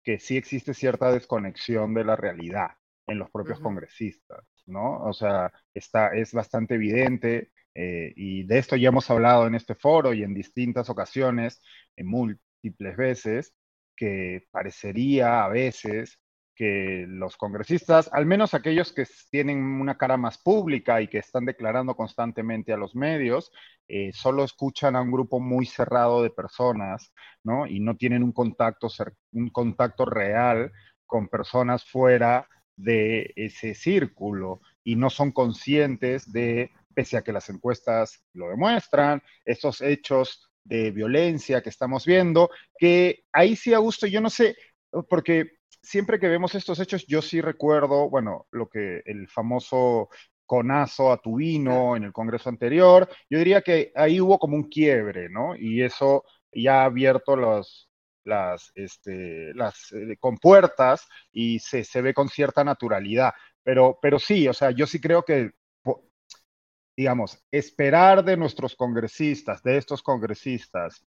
que sí existe cierta desconexión de la realidad en los propios congresistas, ¿no? O sea, está, es bastante evidente, eh, y de esto ya hemos hablado en este foro y en distintas ocasiones, en múltiples veces, que parecería a veces que los congresistas, al menos aquellos que tienen una cara más pública y que están declarando constantemente a los medios, eh, solo escuchan a un grupo muy cerrado de personas, ¿no? Y no tienen un contacto, un contacto real con personas fuera de ese círculo y no son conscientes de, pese a que las encuestas lo demuestran, estos hechos de violencia que estamos viendo, que ahí sí, Augusto, yo no sé, porque siempre que vemos estos hechos, yo sí recuerdo, bueno, lo que el famoso conazo a Tubino en el Congreso anterior, yo diría que ahí hubo como un quiebre, ¿no? Y eso ya ha abierto los, las, este, las eh, compuertas y se, se, ve con cierta naturalidad. Pero, pero sí, o sea, yo sí creo que digamos, esperar de nuestros congresistas, de estos congresistas,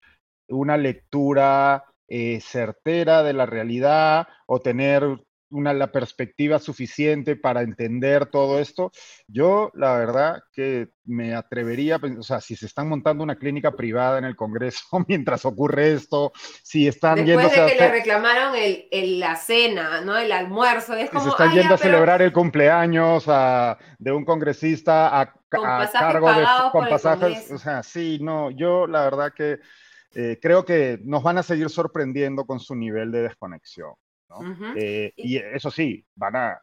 una lectura eh, certera de la realidad o tener una, la perspectiva suficiente para entender todo esto, yo la verdad que me atrevería, o sea, si se están montando una clínica privada en el Congreso mientras ocurre esto, si están
Después de que le reclamaron el, la cena, ¿no? El almuerzo, es como,
si se están yendo a celebrar el cumpleaños de un congresista a, cargo de con pasajes, o sea, sí, no, yo la verdad que eh, creo que nos van a seguir sorprendiendo con su nivel de desconexión. Eh, y eso sí, van a,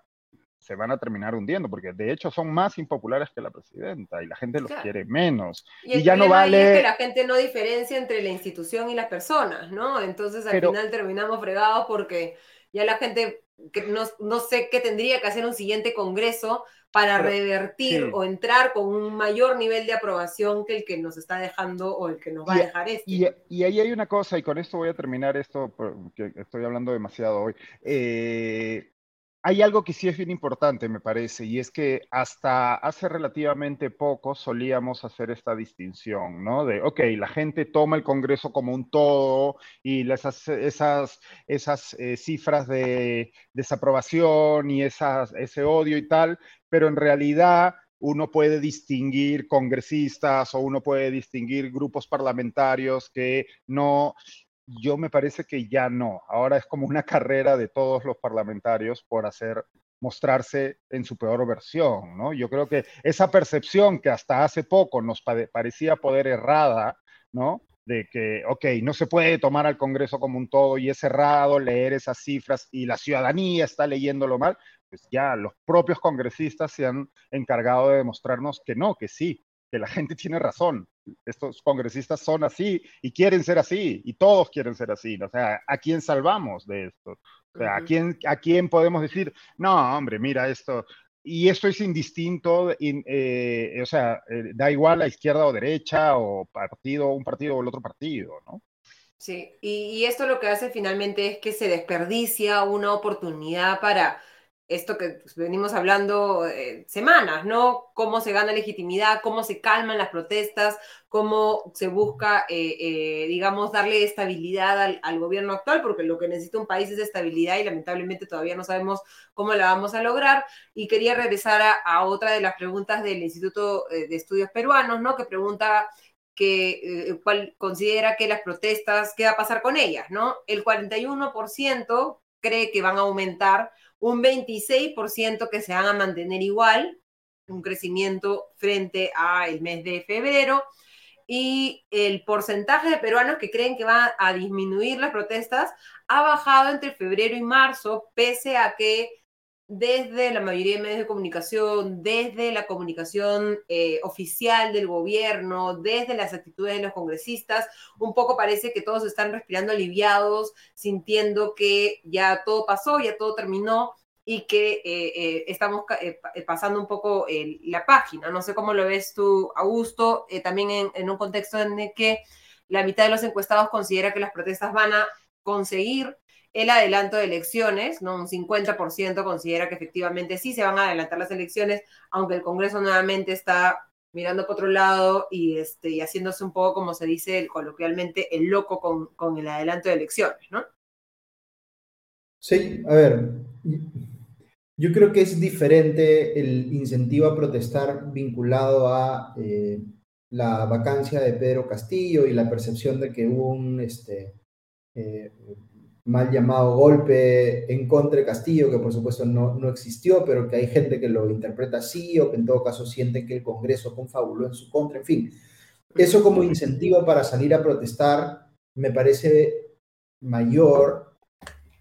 se van a terminar hundiendo, porque de hecho son más impopulares que la presidenta y la gente los quiere menos.
Y, ya no vale. Es que la gente no diferencia entre la institución y las personas, ¿no? Entonces al final terminamos fregados porque ya la gente que no, no, sé qué tendría que hacer un siguiente congreso para revertir o entrar con un mayor nivel de aprobación que el que nos está dejando o el que nos va a dejar este.
Y, ahí hay una cosa, y con esto voy a terminar esto, porque estoy hablando demasiado hoy. Eh, hay algo que sí es bien importante, me parece, y es que hasta hace relativamente poco solíamos hacer esta distinción, ¿no? De, ok, la gente toma el Congreso como un todo y esas, esas, esas eh, cifras de desaprobación y esas, ese odio y tal, pero en realidad uno puede distinguir congresistas o uno puede distinguir grupos parlamentarios que no yo me parece que ya no. Ahora es como una carrera de todos los parlamentarios por hacer mostrarse en su peor versión, ¿no? Yo creo que esa percepción que hasta hace poco nos parecía poder errada, ¿no? De que, ok, no se puede tomar al Congreso como un todo y es errado leer esas cifras y la ciudadanía está leyéndolo mal, pues ya los propios congresistas se han encargado de demostrarnos que no, que sí, que la gente tiene razón. Estos congresistas son así y quieren ser así y todos quieren ser así. O sea, ¿a quién salvamos de esto? O sea, ¿a quién, ¿a quién podemos decir, no, hombre, mira esto? Y esto es indistinto, eh, o sea, eh, da igual a izquierda o derecha o partido, un partido o el otro partido, ¿no?
Sí, y, y esto lo que hace finalmente es que se desperdicia una oportunidad para esto que pues, venimos hablando eh, semanas, ¿no? Cómo se gana legitimidad, cómo se calman las protestas, cómo se busca, eh, eh, digamos, darle estabilidad al, gobierno actual, porque lo que necesita un país es estabilidad y lamentablemente todavía no sabemos cómo la vamos a lograr. Y quería regresar a, otra de las preguntas del Instituto de Estudios Peruanos, ¿no? Que pregunta que cuál considera que las protestas, ¿qué va a pasar con ellas, ¿no? El 41% cree que van a aumentar un 26% que se van a mantener igual, un crecimiento frente al mes de febrero, y el porcentaje de peruanos que creen que va a disminuir las protestas ha bajado entre febrero y marzo, pese a que desde la mayoría de medios de comunicación, desde la comunicación eh, oficial del gobierno, desde las actitudes de los congresistas, un poco parece que todos están respirando aliviados, sintiendo que ya todo pasó, ya todo terminó y que eh, eh, estamos pasando un poco la página. No sé cómo lo ves tú, Augusto, también en, en un contexto en el que la mitad de los encuestados considera que las protestas van a conseguir el adelanto de elecciones, ¿no? Un 50% considera que efectivamente sí se van a adelantar las elecciones, aunque el Congreso nuevamente está mirando por otro lado y, este, y haciéndose un poco, como se dice coloquialmente, el loco con, con el adelanto de elecciones, ¿no?
Sí, a ver, yo creo que es diferente el incentivo a protestar vinculado a eh, la vacancia de Pedro Castillo y la percepción de que hubo un, este, eh, mal llamado golpe en contra de Castillo, que por supuesto no, no existió, pero que hay gente que lo interpreta así o que en todo caso siente que el Congreso confabuló en su contra, en fin. Eso como incentivo para salir a protestar me parece mayor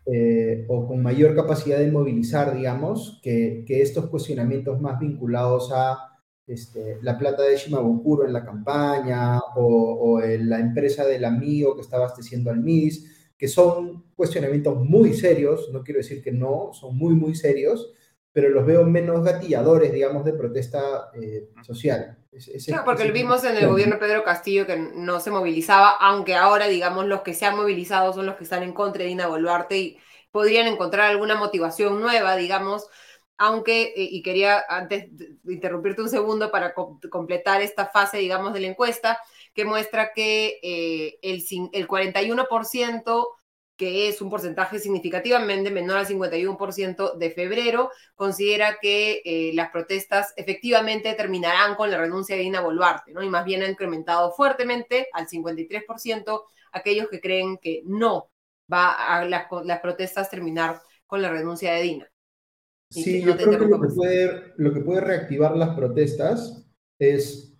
eh, o con mayor capacidad de movilizar, digamos, que, que estos cuestionamientos más vinculados a este, la plata de Shimabukuro en la campaña o, o la empresa del amigo que está abasteciendo al MIS que son cuestionamientos muy serios, no quiero decir que no, son muy, muy serios, pero los veo menos gatilladores, digamos, de protesta eh, social.
claro, porque lo vimos en el gobierno Pedro Castillo que no se movilizaba, aunque ahora, digamos, los que se han movilizado son los que están en contra de Dina Boluarte y podrían encontrar alguna motivación nueva, digamos, aunque, eh, y quería antes interrumpirte un segundo para completar esta fase, digamos, de la encuesta, que muestra que eh, el, el 41%, que es un porcentaje significativamente menor al 51% de febrero, considera que eh, las protestas efectivamente terminarán con la renuncia de Dina Boluarte, ¿no? Y más bien ha incrementado fuertemente al 53% aquellos que creen que no va a las, las protestas terminar con la renuncia de Dina.
Sí, yo creo que lo que, puede, lo que puede reactivar las protestas es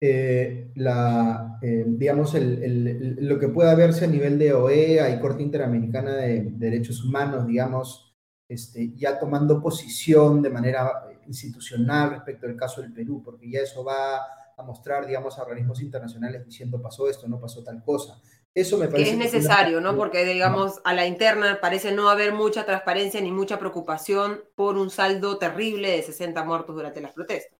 eh, la, eh, digamos, el, lo que pueda verse a nivel de OEA y Corte Interamericana de, Derechos Humanos, digamos, este, ya tomando posición de manera institucional respecto al caso del Perú, porque ya eso va a mostrar, digamos, a organismos internacionales diciendo pasó esto, no pasó tal cosa. Eso me parece
que es necesario, ¿no? Porque, digamos, a la interna parece no haber mucha transparencia ni mucha preocupación por un saldo terrible de 60 muertos durante las protestas.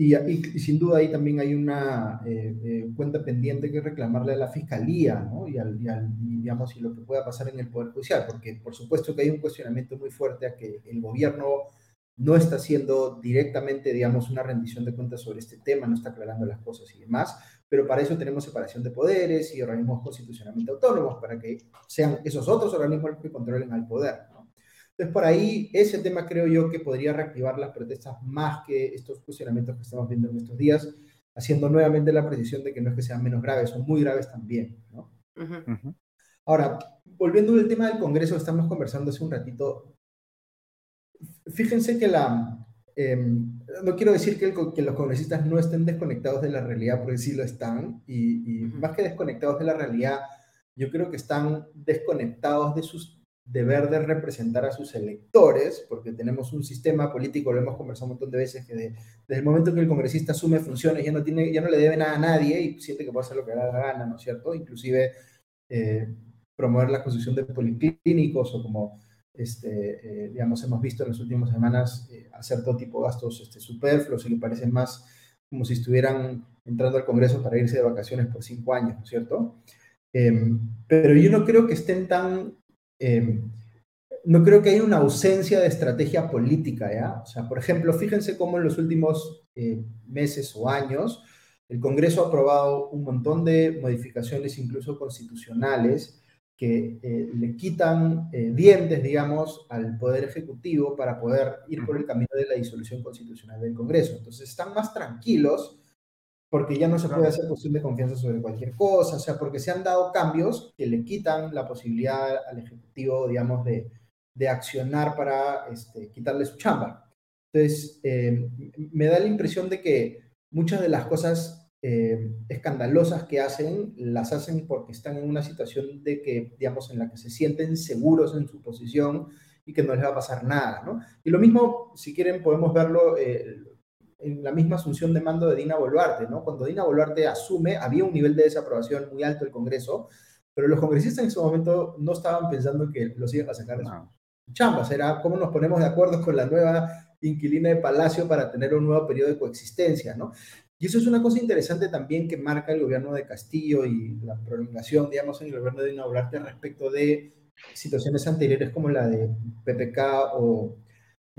Y, sin duda ahí también hay una eh, eh, cuenta pendiente que reclamarle a la fiscalía, ¿no? Y, al, digamos, y lo que pueda pasar en el Poder Judicial, porque por supuesto que hay un cuestionamiento muy fuerte a que el gobierno no está haciendo directamente, digamos, una rendición de cuentas sobre este tema, no está aclarando las cosas y demás, pero para eso tenemos separación de poderes y organismos constitucionalmente autónomos, para que sean esos otros organismos los que controlen al poder. Entonces, por ahí, ese tema creo yo que podría reactivar las protestas más que estos cuestionamientos que estamos viendo en estos días, haciendo nuevamente la precisión de que no es que sean menos graves, son muy graves también. ¿no? Ahora, volviendo al tema del Congreso, estamos conversando hace un ratito. Fíjense que la... Em, no quiero decir que, que, los congresistas no estén desconectados de la realidad, porque sí lo están, y, y más que desconectados de la realidad, yo creo que están desconectados de sus deber de representar a sus electores, porque tenemos un sistema político, lo hemos conversado un montón de veces, que desde el momento que el congresista asume funciones ya no, tiene, ya no le debe nada a nadie y siente que puede hacer lo que le da la gana, ¿no es cierto? Inclusive eh, promover la construcción de policlínicos o como, este, eh, digamos, hemos visto en las últimas semanas eh, hacer todo tipo de gastos este, superfluos y que parecen más como si estuvieran entrando al Congreso para irse de vacaciones por cinco años, ¿no es cierto? Em, pero yo no creo que estén tan Em, no creo que haya una ausencia de estrategia política, ¿ya? O sea, por ejemplo, fíjense cómo en los últimos eh, meses o años el Congreso ha aprobado un montón de modificaciones, incluso constitucionales, que eh, le quitan eh, dientes, digamos, al Poder Ejecutivo para poder ir por el camino de la disolución constitucional del Congreso. Entonces, están más tranquilos porque ya no se puede hacer cuestión de confianza sobre cualquier cosa, o sea, porque se han dado cambios que le quitan la posibilidad al Ejecutivo, digamos, de, de accionar para este, quitarle su chamba. Entonces, eh, me da la impresión de que muchas de las cosas eh, escandalosas que hacen, las hacen porque están en una situación de que, digamos, en la que se sienten seguros en su posición y que no les va a pasar nada, ¿no? Y lo mismo, si quieren, podemos verlo, eh, en la misma asunción de mando de Dina Boluarte, ¿no? Cuando Dina Boluarte asume, había un nivel de desaprobación muy alto del Congreso, pero los congresistas en ese momento no estaban pensando que los iban a sacar de sus chambas, era cómo nos ponemos de acuerdo con la nueva inquilina de Palacio para tener un nuevo periodo de coexistencia, ¿no? Y eso es una cosa interesante también que marca el gobierno de Castillo y la prolongación, digamos, en el gobierno de Dina Boluarte respecto de situaciones anteriores como la de PPK o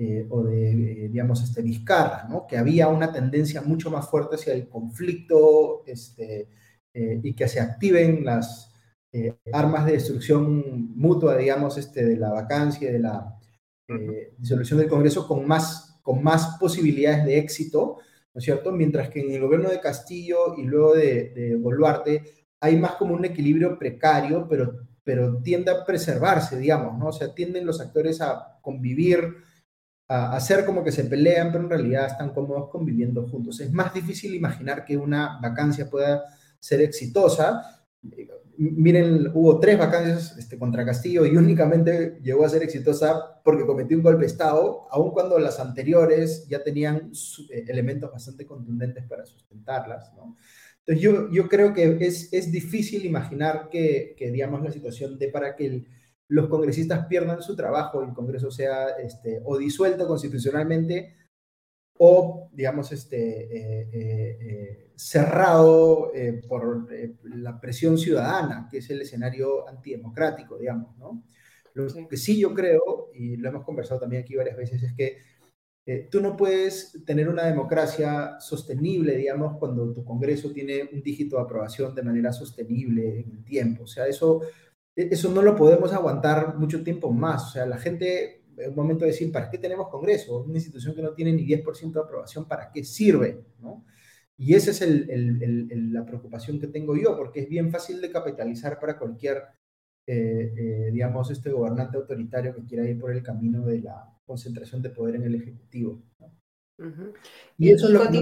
eh, o de, eh, digamos, este, Vizcarra, ¿no? que había una tendencia mucho más fuerte hacia el conflicto este, eh, y que se activen las armas de destrucción mutua, digamos, este, de la vacancia y de la disolución del Congreso con más, con más posibilidades de éxito, ¿no es cierto? Mientras que en el gobierno de Castillo y luego de, de Boluarte hay más como un equilibrio precario, pero, pero tiende a preservarse, digamos, ¿no? O sea, tienden los actores a convivir a hacer como que se pelean, pero en realidad están cómodos conviviendo juntos. Es más difícil imaginar que una vacancia pueda ser exitosa. Miren, hubo tres vacancias este, contra Castillo y únicamente llegó a ser exitosa porque cometió un golpe de Estado, aun cuando las anteriores ya tenían eh, elementos bastante contundentes para sustentarlas. Entonces yo, yo creo que es, es difícil imaginar que, que, digamos, la situación de para que el, los congresistas pierdan su trabajo, el Congreso sea este, o disuelto constitucionalmente o, digamos, este, eh, eh, eh, cerrado por la presión ciudadana, que es el escenario antidemocrático, digamos, ¿no? Lo que sí yo creo, y lo hemos conversado también aquí varias veces, es que tú no puedes tener una democracia sostenible, digamos, cuando tu Congreso tiene un dígito de aprobación de manera sostenible en el tiempo. O sea, eso eso no lo podemos aguantar mucho tiempo más. O sea, la gente, en un momento de decir, ¿para qué tenemos Congreso? Una institución que no tiene ni 10% de aprobación, ¿para qué sirve? ¿no? Y esa es la preocupación que tengo yo, porque es bien fácil de capitalizar para cualquier, eh, eh, digamos, este gobernante autoritario que quiera ir por el camino de la concentración de poder en el Ejecutivo. ¿no? Y eso es lo que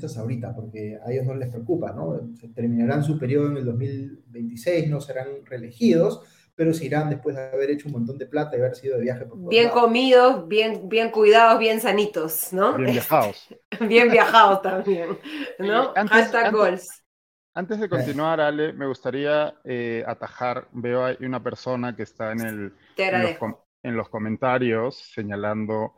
los ahorita, porque a ellos no les preocupa, ¿no? Se terminarán su periodo en el 2026, no serán reelegidos, pero se irán después de haber hecho un montón de plata y haber sido de viaje por
Bien comidos, bien, bien cuidados, bien sanitos, ¿no?
Bien viajados.
bien viajados también, ¿no?
Antes, goals. Antes de continuar, Ale, me gustaría eh, atajar, veo hay una persona que está en, el, en los comentarios señalando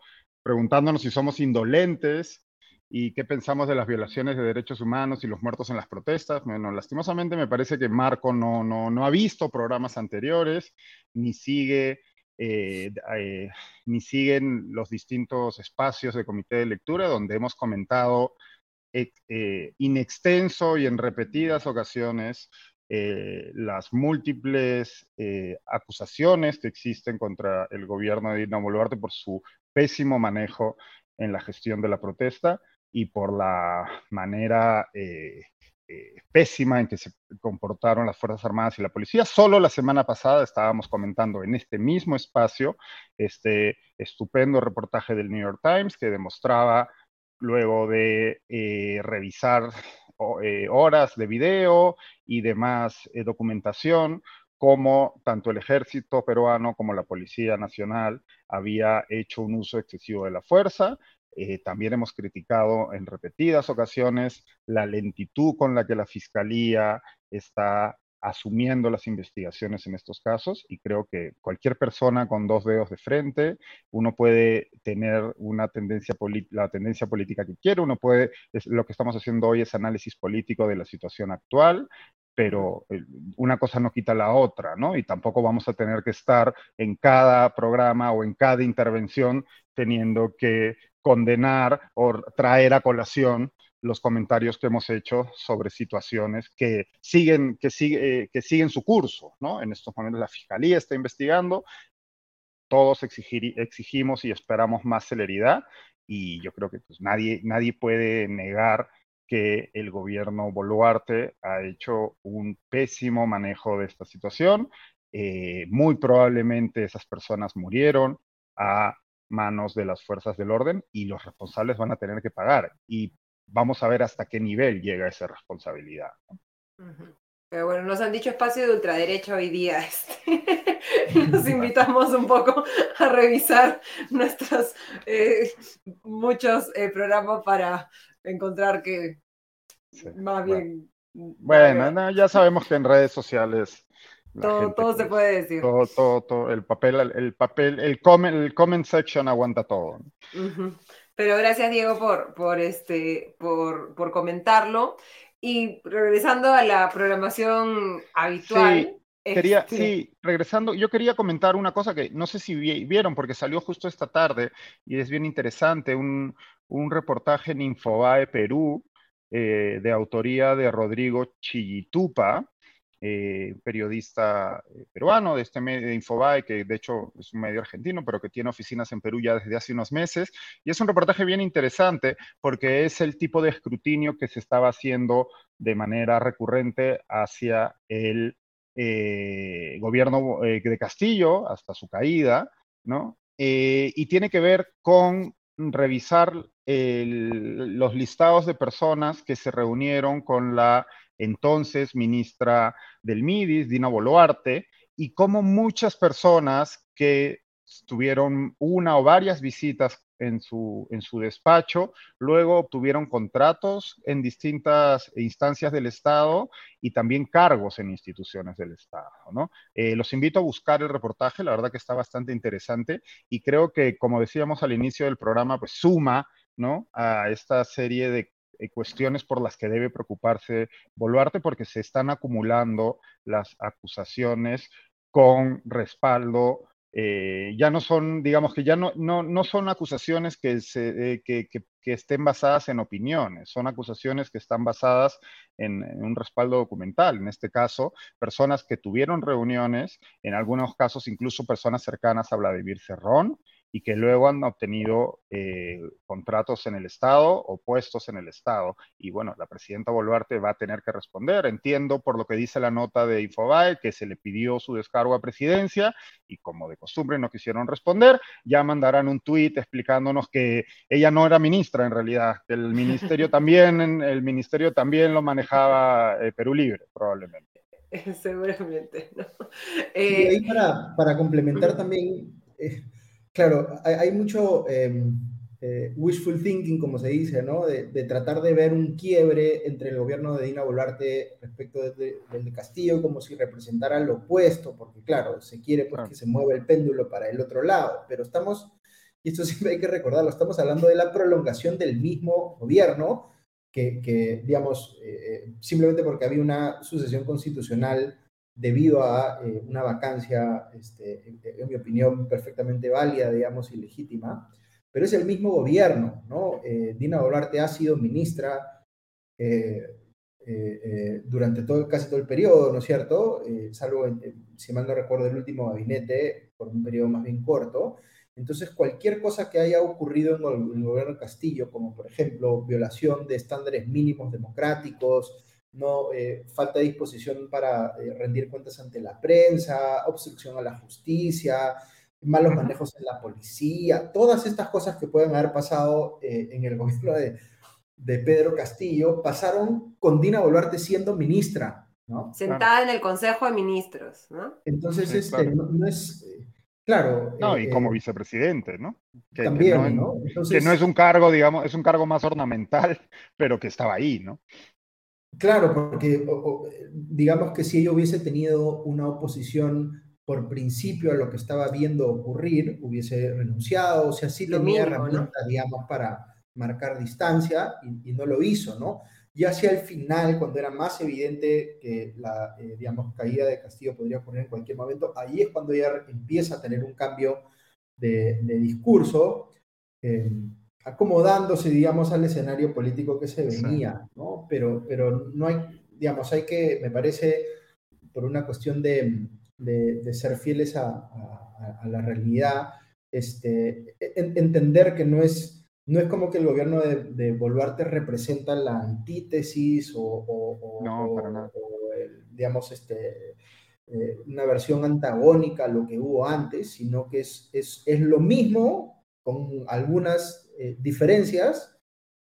preguntándonos si somos indolentes ¿Y qué pensamos de las violaciones de derechos humanos y los muertos en las protestas? Bueno, lastimosamente me parece que Marco no, no, no ha visto programas anteriores, ni sigue eh, eh, ni siguen los distintos espacios de comité de lectura donde hemos comentado eh, in extenso y en repetidas ocasiones las múltiples acusaciones que existen contra el gobierno de Dina Boluarte por su pésimo manejo en la gestión de la protesta y por la manera eh, pésima en que se comportaron las Fuerzas Armadas y la policía. Solo la semana pasada estábamos comentando en este mismo espacio este estupendo reportaje del New York Times que demostraba, luego de eh, revisar eh, horas de video y demás documentación, cómo tanto el ejército peruano como la Policía Nacional había hecho un uso excesivo de la fuerza. Eh, también hemos criticado en repetidas ocasiones la lentitud con la que la Fiscalía está asumiendo las investigaciones en estos casos y creo que cualquier persona con dos dedos de frente, uno puede tener una tendencia, la tendencia política que quiere, uno puede, lo que estamos haciendo hoy es análisis político de la situación actual, pero eh, una cosa no quita la otra, ¿no? Y tampoco vamos a tener que estar en cada programa o en cada intervención teniendo que condenar o traer a colación los comentarios que hemos hecho sobre situaciones que siguen, que sigue, que siguen su curso, ¿no? En estos momentos la Fiscalía está investigando, todos exigimos y esperamos más celeridad y yo creo que pues, nadie, nadie puede negar que el gobierno Boluarte ha hecho un pésimo manejo de esta situación. Eh, muy probablemente esas personas murieron a manos de las fuerzas del orden y los responsables van a tener que pagar. Y vamos a ver hasta qué nivel llega esa responsabilidad.
Pero bueno, nos han dicho espacio de ultraderecha hoy día. Este. Nos invitamos un poco a revisar nuestros eh, muchos eh, programas para encontrar que más bien...
Bueno, ya sabemos que en redes sociales
todo, se pues, puede decir.
Todo, todo, todo, el papel, el papel, el comment, el comment section aguanta todo.
Pero gracias, Diego, por, por, este, por, por comentarlo. Y regresando a la programación habitual.
Sí, quería, este sí, regresando, yo quería comentar una cosa que no sé si vieron, porque salió justo esta tarde y es bien interesante, un, un reportaje en Infobae Perú eh, de autoría de Rodrigo Chillitupa, eh, periodista eh, peruano de este medio de Infobae, que de hecho es un medio argentino, pero que tiene oficinas en Perú ya desde hace unos meses. Y es un reportaje bien interesante porque es el tipo de escrutinio que se estaba haciendo de manera recurrente hacia el eh, gobierno de Castillo hasta su caída, ¿no? y tiene que ver con revisar los listados de personas que se reunieron con la entonces ministra del MIDIS, Dina Boluarte, y cómo muchas personas que tuvieron una o varias visitas en su, en su despacho, luego obtuvieron contratos en distintas instancias del Estado y también cargos en instituciones del Estado. ¿no? Eh, los invito a buscar el reportaje, la verdad que está bastante interesante y creo que, como decíamos al inicio del programa, pues suma ¿no? a esta serie de eh, cuestiones por las que debe preocuparse Boluarte porque se están acumulando las acusaciones con respaldo. Eh, ya no son, digamos que ya no, no, no son acusaciones que, se, eh, que, que, estén basadas en opiniones, son acusaciones que están basadas en, en, un respaldo documental. En este caso, personas que tuvieron reuniones, en algunos casos incluso personas cercanas a Vladimir Cerrón, y que luego han obtenido eh, contratos en el Estado o puestos en el Estado. Y bueno, la presidenta Boluarte va a tener que responder. Entiendo por lo que dice la nota de Infobae que se le pidió su descargo a presidencia y como de costumbre no quisieron responder, ya mandarán un tuit explicándonos que ella no era ministra en realidad, que el ministerio también, el ministerio también lo manejaba eh, Perú Libre, probablemente.
Seguramente.
y ahí para, para complementar también, eh, Claro, hay, mucho em, eh, wishful thinking, como se dice, ¿no? De, tratar de ver un quiebre entre el gobierno de Dina Boluarte respecto del de, Castillo, como si representara lo opuesto, porque claro, se quiere pues, que se mueva el péndulo para el otro lado, pero estamos
y esto siempre hay que recordarlo, estamos hablando de la prolongación del mismo gobierno, que, digamos, eh, simplemente porque había una sucesión constitucional debido a eh, una vacancia, este, en, mi opinión, perfectamente válida, digamos, y legítima, pero es el mismo gobierno, ¿no? Eh, Dina Boluarte ha sido ministra durante todo, casi todo el periodo, ¿no es cierto? salvo, si mal no recuerdo, el último gabinete, por un periodo más bien corto, entonces, cualquier cosa que haya ocurrido en el, gobierno Castillo, como por ejemplo violación de estándares mínimos democráticos, no eh, falta de disposición para eh, rendir cuentas ante la prensa, obstrucción a la justicia, malos manejos en la policía, todas estas cosas que pueden haber pasado eh, en el gobierno de, Pedro Castillo, pasaron con Dina Boluarte siendo ministra, ¿no?
Sentada en el Consejo de Ministros, ¿no?
Entonces, este, no, es Claro.
No, y eh, como vicepresidente, ¿no?
Que, también, no,
que no es un cargo, digamos, es un cargo más ornamental, pero que estaba ahí, ¿no?
Claro, porque digamos que si ella hubiese tenido una oposición por principio a lo que estaba viendo ocurrir, hubiese renunciado, o sea, sí tenía herramientas, digamos, para marcar distancia y, y, no lo hizo, ¿no? Y hacia el final, cuando era más evidente que la, eh, digamos, caída de Castillo podría ocurrir en cualquier momento, ahí es cuando ella empieza a tener un cambio de, discurso, eh, acomodándose, digamos, al escenario político que se venía, ¿no? Pero, pero no hay, digamos, hay que, me parece, por una cuestión de, de, ser fieles a, a, a, la realidad, este, entender que no es no es como que el gobierno de, Boluarte representa la antítesis o, digamos, este, eh, una versión antagónica a lo que hubo antes, sino que es, es, lo mismo con algunas eh, diferencias,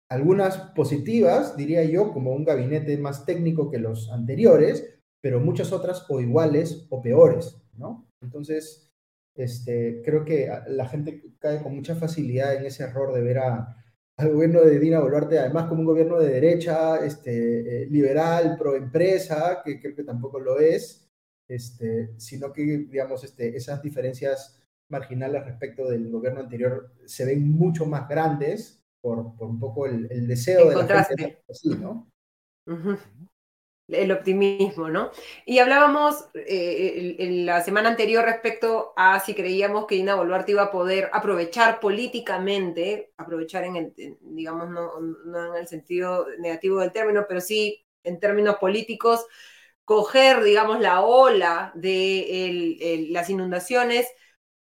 algunas positivas, diría yo, como un gabinete más técnico que los anteriores, pero muchas otras o iguales o peores, ¿no? Entonces, este, creo que la gente cae con mucha facilidad en ese error de ver a, al gobierno de Dina Boluarte, además como un gobierno de derecha, este, eh, liberal, pro empresa, que creo que tampoco lo es, este, sino que, digamos, este, esas diferencias marginales respecto del gobierno anterior se ven mucho más grandes por, por un poco el, deseo de la gente. Así, ¿no?
el optimismo, ¿no? Y hablábamos eh, en la semana anterior respecto a si creíamos que Dina Boluarte iba a poder aprovechar políticamente, aprovechar en el, digamos, no, en el sentido negativo del término, pero sí en términos políticos, coger, digamos, la ola de las inundaciones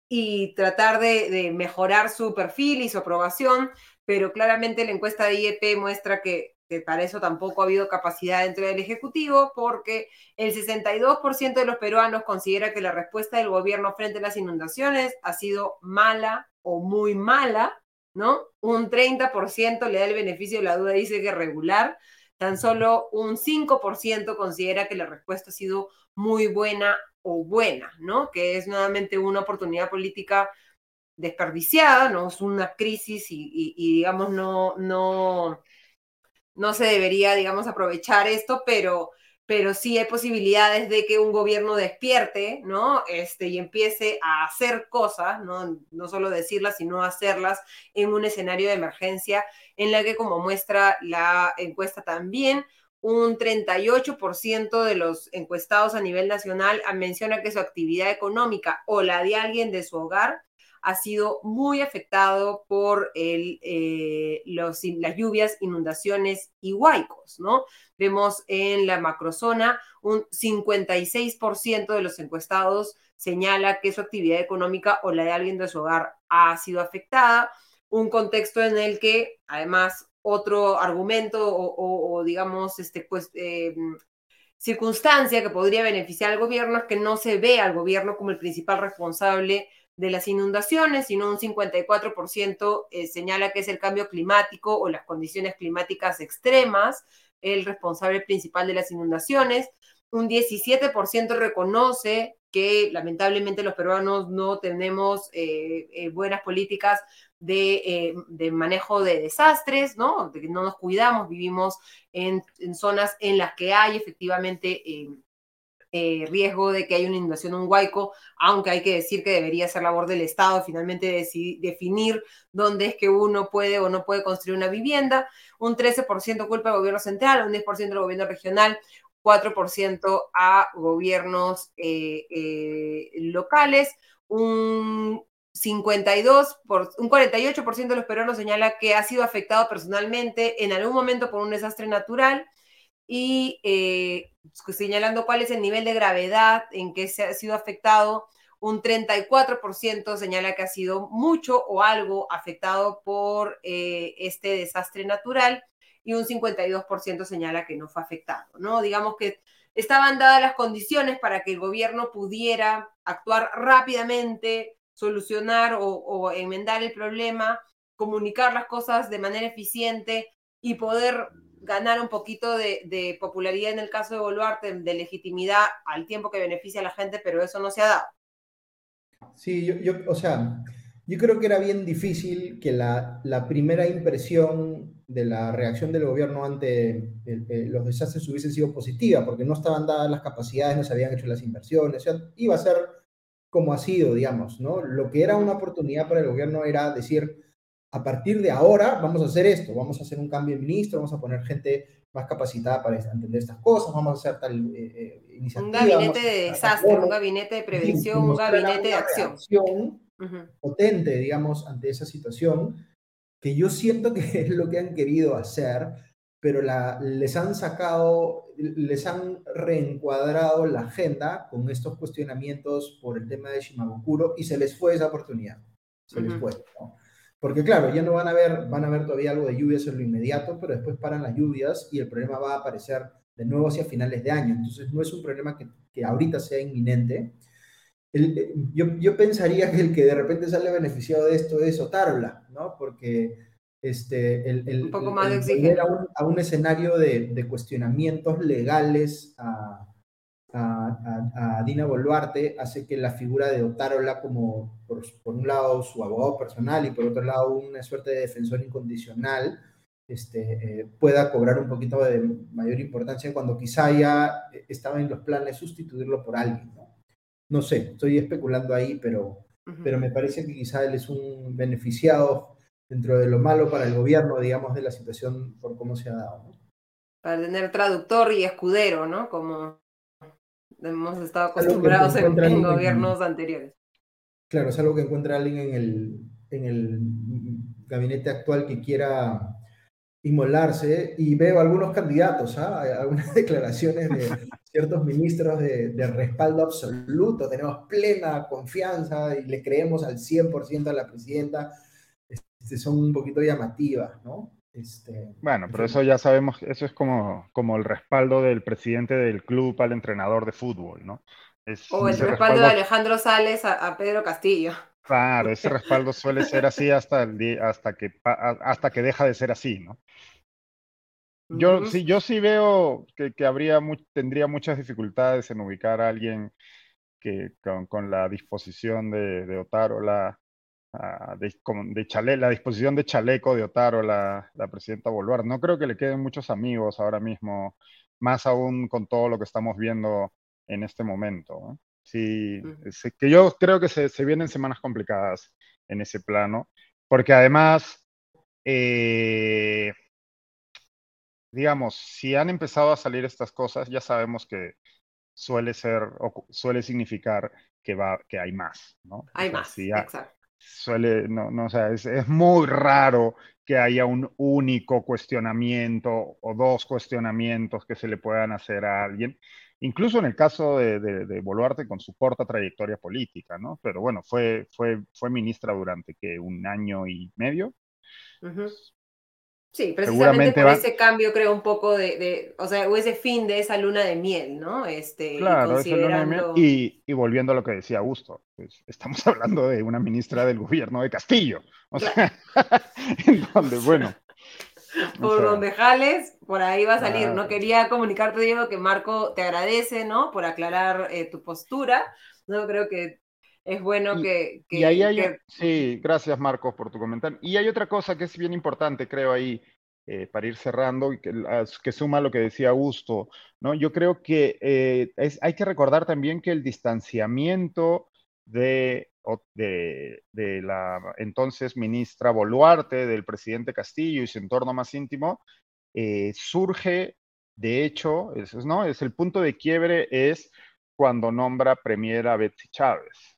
y tratar de, mejorar su perfil y su aprobación, pero claramente la encuesta de IEP muestra que que para eso tampoco ha habido capacidad dentro del Ejecutivo, porque el 62% de los peruanos considera que la respuesta del gobierno frente a las inundaciones ha sido mala o muy mala, ¿no? Un 30% le da el beneficio de la duda, dice que regular, tan solo un 5% considera que la respuesta ha sido muy buena o buena, ¿no? Que es nuevamente una oportunidad política desperdiciada, ¿no? Es una crisis y, digamos, no, no, no se debería, digamos, aprovechar esto, pero, pero sí hay posibilidades de que un gobierno despierte, ¿no? Este, y empiece a hacer cosas, ¿no? No solo decirlas, sino hacerlas en un escenario de emergencia en la que, como muestra la encuesta también, un 38% de los encuestados a nivel nacional menciona que su actividad económica o la de alguien de su hogar ha sido muy afectado por eh, las lluvias, inundaciones y huaicos, ¿no? Vemos en la macrozona un 56% de los encuestados señala que su actividad económica o la de alguien de su hogar ha sido afectada, un contexto en el que además otro argumento o, digamos, este, pues, eh, circunstancia que podría beneficiar al gobierno es que no se ve al gobierno como el principal responsable de las inundaciones, sino un 54% eh, señala que es el cambio climático o las condiciones climáticas extremas el responsable principal de las inundaciones. Un 17% reconoce que lamentablemente los peruanos no tenemos eh, buenas políticas de, manejo de desastres, ¿no? De que no nos cuidamos, vivimos en, zonas en las que hay efectivamente eh, riesgo de que haya una inundación un huaico, aunque hay que decir que debería ser labor del Estado finalmente definir dónde es que uno puede o no puede construir una vivienda, un 13% culpa al gobierno central, un 10% al gobierno regional, 4% a gobiernos eh, eh, locales, un 52 por, un 48% de los peruanos señala que ha sido afectado personalmente en algún momento por un desastre natural y eh, señalando cuál es el nivel de gravedad en que se ha sido afectado. Un 34% señala que ha sido mucho o algo afectado por eh, este desastre natural y un 52% señala que no fue afectado, ¿no? Digamos que estaban dadas las condiciones para que el gobierno pudiera actuar rápidamente, solucionar o, o enmendar el problema, comunicar las cosas de manera eficiente y poder ganar un poquito de, popularidad en el caso de Boluarte, de legitimidad al tiempo que beneficia a la gente, pero eso no se ha dado.
Sí, yo, o sea, yo creo que era bien difícil que la, primera impresión de la reacción del gobierno ante los desastres hubiese sido positiva, porque no estaban dadas las capacidades, no se habían hecho las inversiones, o sea, iba a ser como ha sido, digamos, ¿no? Lo que era una oportunidad para el gobierno era decir, a partir de ahora vamos a hacer esto, vamos a hacer un cambio de ministro, vamos a poner gente más capacitada para entender estas cosas, vamos a hacer tal eh, eh,
iniciativa. Un gabinete de desastre, un gabinete de prevención, un gabinete de acción.
Potente, digamos, ante esa situación, que yo siento que es lo que han querido hacer, pero la, les han sacado, les han reencuadrado la agenda con estos cuestionamientos por el tema de Shimabukuro y se les fue esa oportunidad. Se les fue. ¿no? Porque claro, ya no van a ver, van a ver todavía algo de lluvias en lo inmediato, pero después paran las lluvias y el problema va a aparecer de nuevo hacia finales de año. Entonces no es un problema que, que ahorita sea inminente. Eh, yo, yo, pensaría que el que de repente sale beneficiado de esto es Otárola, ¿no? Porque este, el, el,
un poco más
a, un, a un, escenario de, de cuestionamientos legales a, a, Dina Boluarte hace que la figura de Otárola como, por, un lado, su abogado personal y por otro lado, una suerte de defensor incondicional, este, eh, pueda cobrar un poquito de mayor importancia cuando quizá ya estaba en los planes sustituirlo por alguien. No, no sé, estoy especulando ahí, pero, pero me parece que quizá él es un beneficiado dentro de lo malo para el gobierno, digamos, de la situación por cómo se ha dado.
Para tener traductor y escudero, ¿no? Como Hemos estado acostumbrados en, gobiernos anteriores.
Claro, es algo que encuentra alguien en el, en el gabinete actual que quiera inmolarse y veo algunos candidatos, ¿ah? algunas declaraciones de ciertos ministros de, de, respaldo absoluto, tenemos plena confianza y le creemos al 100% a la presidenta, este, son un poquito llamativas, ¿no? Este,
bueno, pero eso ya sabemos, eso es como, como el respaldo del presidente del club al entrenador de fútbol, ¿no?
o el respaldo, de Alejandro Sales a, Pedro Castillo.
Claro, ese respaldo suele ser así hasta, el hasta, que, hasta que deja de ser así, ¿no? Yo, sí, yo sí veo que, que habría tendría muchas dificultades en ubicar a alguien que con, con la disposición de, de Otárola de, la disposición de chaleco de Otaro, la, la presidenta Boluarte. No creo que le queden muchos amigos ahora mismo, más aún con todo lo que estamos viendo en este momento. Sí, que yo creo que se, vienen semanas complicadas en ese plano, porque además, eh, digamos, si han empezado a salir estas cosas, ya sabemos que suele ser, o suele significar que, va, que hay más, ¿no?
Hay más, exacto
suele, no, no o sea, es, es, muy raro que haya un único cuestionamiento o dos cuestionamientos que se le puedan hacer a alguien, incluso en el caso de, de, Boluarte con su corta trayectoria política, ¿no? Pero bueno, fue, fue, fue ministra durante que un año y medio.
Sí, precisamente por ese cambio creo un poco de, o sea, o ese fin de esa luna de miel, ¿no? Este,
claro, esa luna de miel. Y, y, volviendo a lo que decía Augusto, pues estamos hablando de una ministra del gobierno de Castillo. O sea, en donde, bueno.
Por donde jales, por ahí va a salir. No quería comunicarte, Diego, que Marco te agradece, ¿no? Por aclarar eh, tu postura. No creo que es bueno que,
y ahí hay, Sí, gracias Marcos por tu comentario. Y hay otra cosa que es bien importante, creo ahí, eh, para ir cerrando, y que, que, suma lo que decía Augusto, ¿no? Yo creo que eh, hay que recordar también que el distanciamiento de, de, de, la entonces ministra Boluarte, del presidente Castillo y su entorno más íntimo, eh, surge, de hecho, es, ¿no? es el punto de quiebre es cuando nombra premier a Betsy Chávez.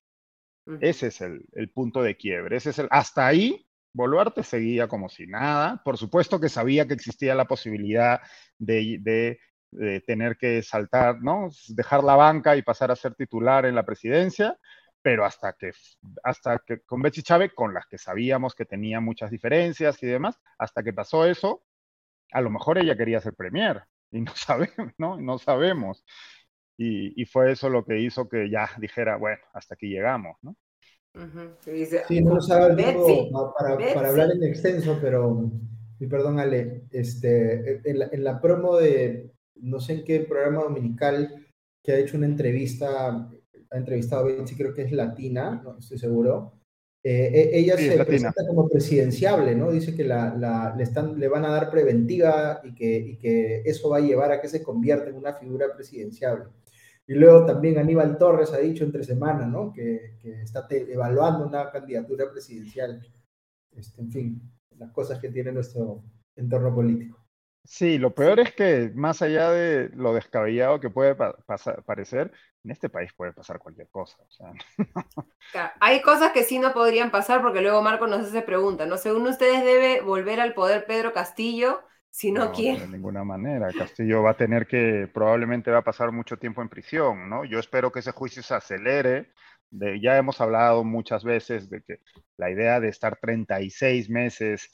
Ese es el, punto de quiebre. Ese es el, hasta ahí Boluarte seguía como si nada. Por supuesto que sabía que existía la posibilidad de, tener que saltar, ¿no? Dejar la banca y pasar a ser titular en la presidencia, pero hasta que, hasta que con Betsy Chávez, con las que sabíamos que tenía muchas diferencias y demás, hasta que pasó eso, a lo mejor ella quería ser premier y no sabemos, ¿no? No sabemos. Y, y, fue eso lo que hizo que ya dijera, bueno, hasta aquí llegamos, ¿no?
sí, no nos ha para, para, hablar en extenso, pero, y perdón Ale, este, en, la, en la promo de, no sé en qué programa dominical, que ha hecho una entrevista, ha entrevistado a Betsy, creo que es latina, no estoy seguro, eh, e, ella se presenta como presidenciable, ¿no? Dice que la, la, le, están, le van a dar preventiva y que, y que eso va a llevar a que se convierta en una figura presidenciable. Y luego también Aníbal Torres ha dicho entre semana, ¿no? Que, que está evaluando una candidatura presidencial. Este, en fin, las cosas que tiene nuestro entorno político.
Sí, lo peor es que más allá de lo descabellado que puede pasar, parecer, en este país puede pasar cualquier cosa. O sea.
hay cosas que sí no podrían pasar porque luego Marco nos hace pregunta, ¿no? Según ustedes debe volver al poder Pedro Castillo si no, quiere.
De ninguna manera. Castillo va a tener que, probablemente va a pasar mucho tiempo en prisión, ¿no? Yo espero que ese juicio se acelere. De, ya hemos hablado muchas veces de que la idea de estar 36 meses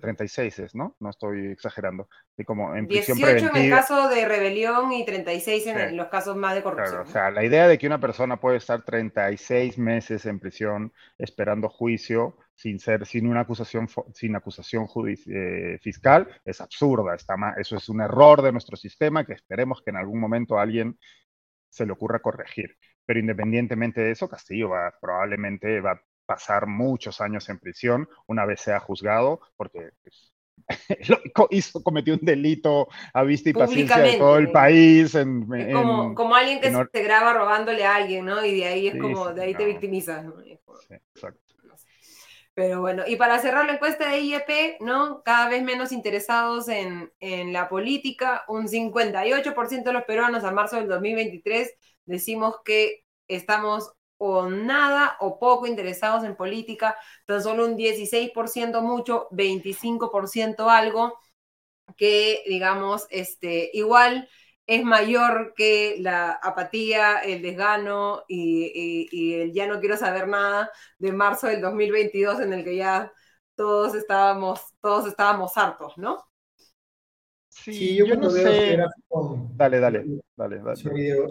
36 es, ¿no? No estoy exagerando. Y como en
18 en el caso de rebelión y 36 en los casos más de corrupción.
o sea, la idea de que una persona puede estar 36 meses en prisión esperando juicio sin ser, sin una acusación, sin acusación eh, fiscal es absurda. Está eso es un error de nuestro sistema que esperemos que en algún momento alguien se le ocurra corregir. Pero independientemente de eso, Castillo va, probablemente va pasar muchos años en prisión una vez sea juzgado, porque pues, hizo, cometió un delito a vista y paciencia de todo el país. En,
como, alguien que se graba robándole a alguien, ¿no? Y de ahí es como, de ahí te victimizas, ¿no? exacto. Pero bueno, y para cerrar la encuesta de IEP, ¿no? Cada vez menos interesados en, en la política, un 58% de los peruanos a marzo del 2023 decimos que estamos o nada o poco interesados en política, tan solo un 16% mucho, 25% algo, que digamos, este, igual es mayor que la apatía, el desgano y, y, el ya no quiero saber nada de marzo del 2022 en el que ya todos estábamos, todos estábamos hartos, ¿no?
Sí, yo, no sé. Este
dale, dale, dale,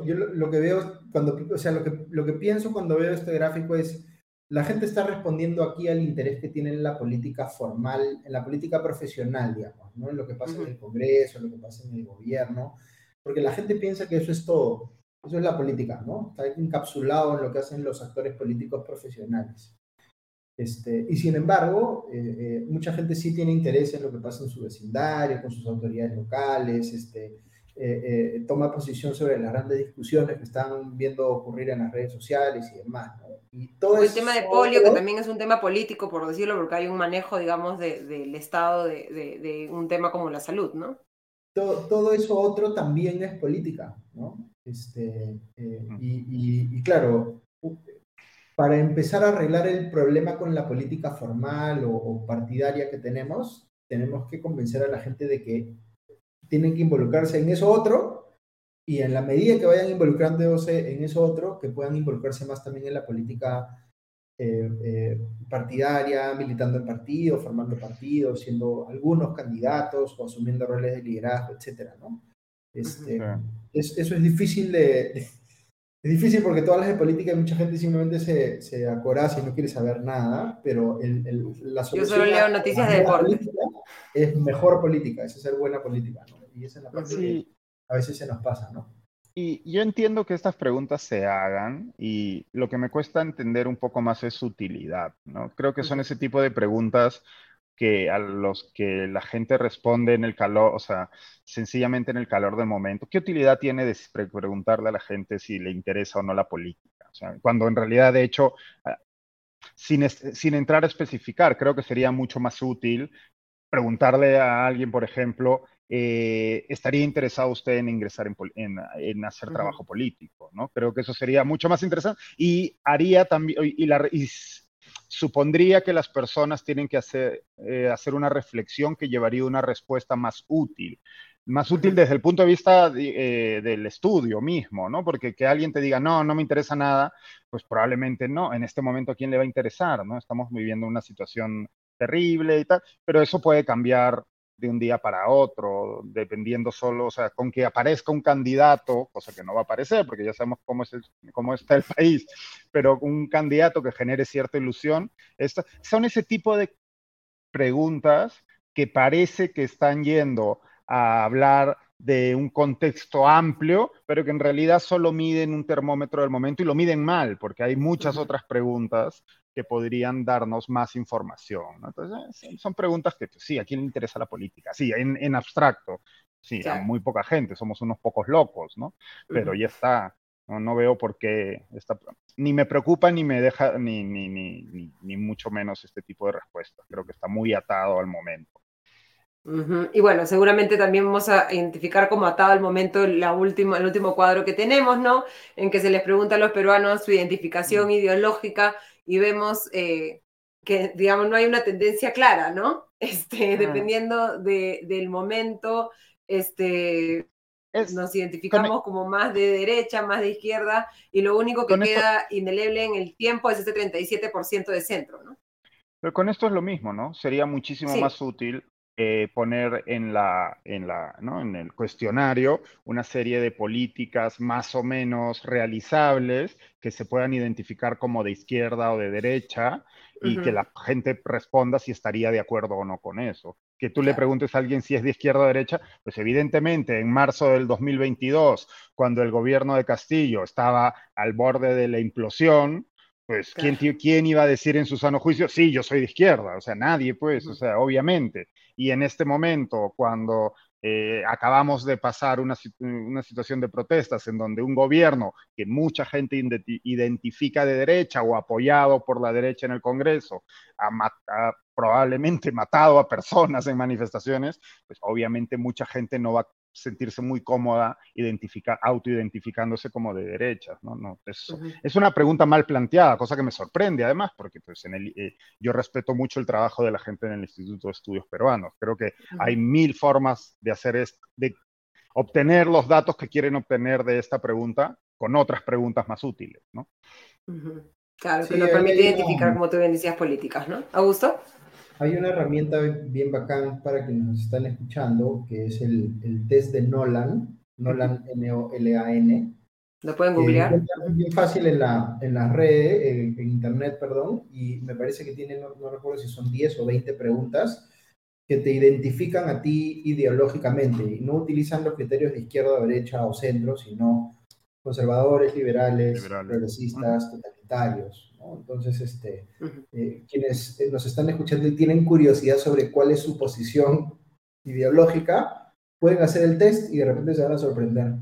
yo lo, que veo cuando, o sea, lo que, lo que pienso cuando veo este gráfico es la gente está respondiendo aquí al interés que tiene en la política formal, en la política profesional, digamos, ¿no? En lo que pasa en el Congreso, en lo que pasa en el gobierno, porque la gente piensa que eso es todo, eso es la política, ¿no? Está encapsulado en lo que hacen los actores políticos profesionales. Este, y sin embargo, eh, eh, mucha gente sí tiene interés en lo que pasa en su vecindario, con sus autoridades locales, este, eh, toma posición sobre las grandes discusiones que están viendo ocurrir en las redes sociales y demás. Y
todo el tema de polio, que también es un tema político, por decirlo, porque hay un manejo, digamos, del Estado de, de, un tema como la salud, ¿no?
Todo, todo, eso otro también es política, ¿no? Este, y, y, claro, para empezar a arreglar el problema con la política formal o, partidaria que tenemos, tenemos que convencer a la gente de que tienen que involucrarse en eso otro y en la medida que vayan involucrándose en eso otro, que puedan involucrarse más también en la política eh, eh, partidaria, militando en partidos, formando partidos, siendo algunos candidatos o asumiendo roles de liderazgo, etcétera, ¿no? Este, eso es difícil de es difícil porque tú hablas de política y mucha gente simplemente se, se acoraza y no quiere saber nada, pero el, el, la
solución... Yo solo leo noticias de deporte.
Es mejor política, es ser buena política, ¿no? Y esa es la parte que a veces se nos pasa, ¿no?
Y yo entiendo que estas preguntas se hagan y lo que me cuesta entender un poco más es su utilidad, ¿no? Creo que son ese tipo de preguntas que a los que la gente responde en el calor, o sea, sencillamente en el calor del momento. ¿Qué utilidad tiene de preguntarle a la gente si le interesa o no la política? O sea, cuando en realidad, de hecho, ah, sin, sin entrar a especificar, creo que sería mucho más útil preguntarle a alguien, por ejemplo, eh, ¿estaría interesado usted en ingresar en, en, hacer trabajo político? ¿no? Creo que eso sería mucho más interesante y haría también, y, la, y supondría que las personas tienen que hacer, eh, hacer una reflexión que llevaría una respuesta más útil. Más útil desde el punto de vista eh, del estudio mismo, ¿no? Porque que alguien te diga, no, no me interesa nada, pues probablemente no. En este momento, ¿a quién le va a interesar, no? Estamos viviendo una situación terrible y tal, pero eso puede cambiar de un día para otro, dependiendo solo, o sea, con que aparezca un candidato, cosa que no va a aparecer porque ya sabemos cómo, es el, cómo está el país, pero un candidato que genere cierta ilusión, son ese tipo de preguntas que parece que están yendo a hablar de un contexto amplio, pero que en realidad solo miden un termómetro del momento y lo miden mal, porque hay muchas otras preguntas que podrían darnos más información. Entonces, son preguntas que sí, ¿a quién le interesa la política? Sí, en, abstracto, sí, a muy poca gente, somos unos pocos locos, ¿no? Pero ya está, no, veo por qué, está, ni me preocupa ni me deja, ni, ni, ni, ni, mucho menos este tipo de respuestas. Creo que está muy atado al momento.
Y bueno, seguramente también vamos a identificar como atado al momento la última, el último cuadro que tenemos, ¿no? En que se les pregunta a los peruanos su identificación mm. ideológica y vemos eh, que, digamos, no hay una tendencia clara, ¿no? Este, Dependiendo del momento, este, nos identificamos como más de derecha, más de izquierda, y lo único que queda indeleble en el tiempo es ese 37% de centro, ¿no?
Pero con esto es lo mismo, ¿no? Sería muchísimo más útil eh, poner en, la, en, la, ¿no? en el cuestionario una serie de políticas más o menos realizables que se puedan identificar como de izquierda o de derecha y que la gente responda si estaría de acuerdo o no con eso. Que tú le preguntes a alguien si es de izquierda o derecha, pues evidentemente en marzo del 2022, cuando el gobierno de Castillo estaba al borde de la implosión, pues ¿quién, ¿quién, iba a decir en su sano juicio, sí, yo soy de izquierda? O sea, nadie, pues, o sea, obviamente. Y en este momento, cuando eh, acabamos de pasar una, una, situación de protestas en donde un gobierno que mucha gente identifica de derecha o apoyado por la derecha en el Congreso ha, ha, probablemente matado a personas en manifestaciones, pues obviamente mucha gente no va a sentirse muy cómoda identifica, autoidentificándose como de derechas. ¿no? no es, es, una pregunta mal planteada, cosa que me sorprende además, porque pues, en el, eh, yo respeto mucho el trabajo de la gente en el Instituto de Estudios Peruanos. Creo que hay mil formas de hacer esto, de obtener los datos que quieren obtener de esta pregunta con otras preguntas más útiles. ¿no?
Claro, que nos permite identificar, como tú bien decías, políticas, ¿no? ¿Augusto?
Hay una herramienta bien bacán para quienes nos están escuchando, que es el, el test de Nolan, Nolan N-O-L-A-N.
¿Lo pueden googlear?
es bien fácil en la, en las redes, en, internet, perdón, y me parece que tiene, no, recuerdo si son 10 o 20 preguntas que te identifican a ti ideológicamente y no utilizan los criterios de izquierda, derecha o centro, sino conservadores, liberales, progresistas, totalitarios. Entonces, este, eh, quienes eh, nos están escuchando y tienen curiosidad sobre cuál es su posición ideológica, pueden hacer el test y de repente se van a sorprender.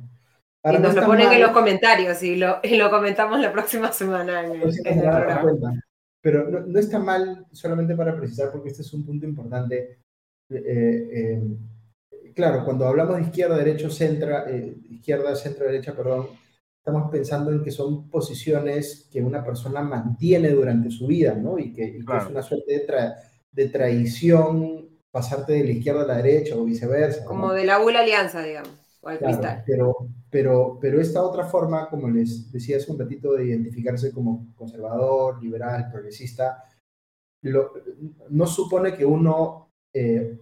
y nos lo ponen en los comentarios y lo, y lo comentamos la próxima semana en el,
programa. Pero no, no, está mal, solamente para precisar, porque este es un punto importante. Eh, claro, cuando hablamos de izquierda, derecha, centro, izquierda, centro, derecha, perdón, estamos pensando en que son posiciones que una persona mantiene durante su vida, ¿no? Y que, es una suerte de, de, traición pasarte de la izquierda a la derecha o viceversa.
Como de la U alianza, digamos, o al cristal.
Pero, pero, pero esta otra forma, como les decía hace un ratito, de identificarse como conservador, liberal, progresista, no supone que uno eh,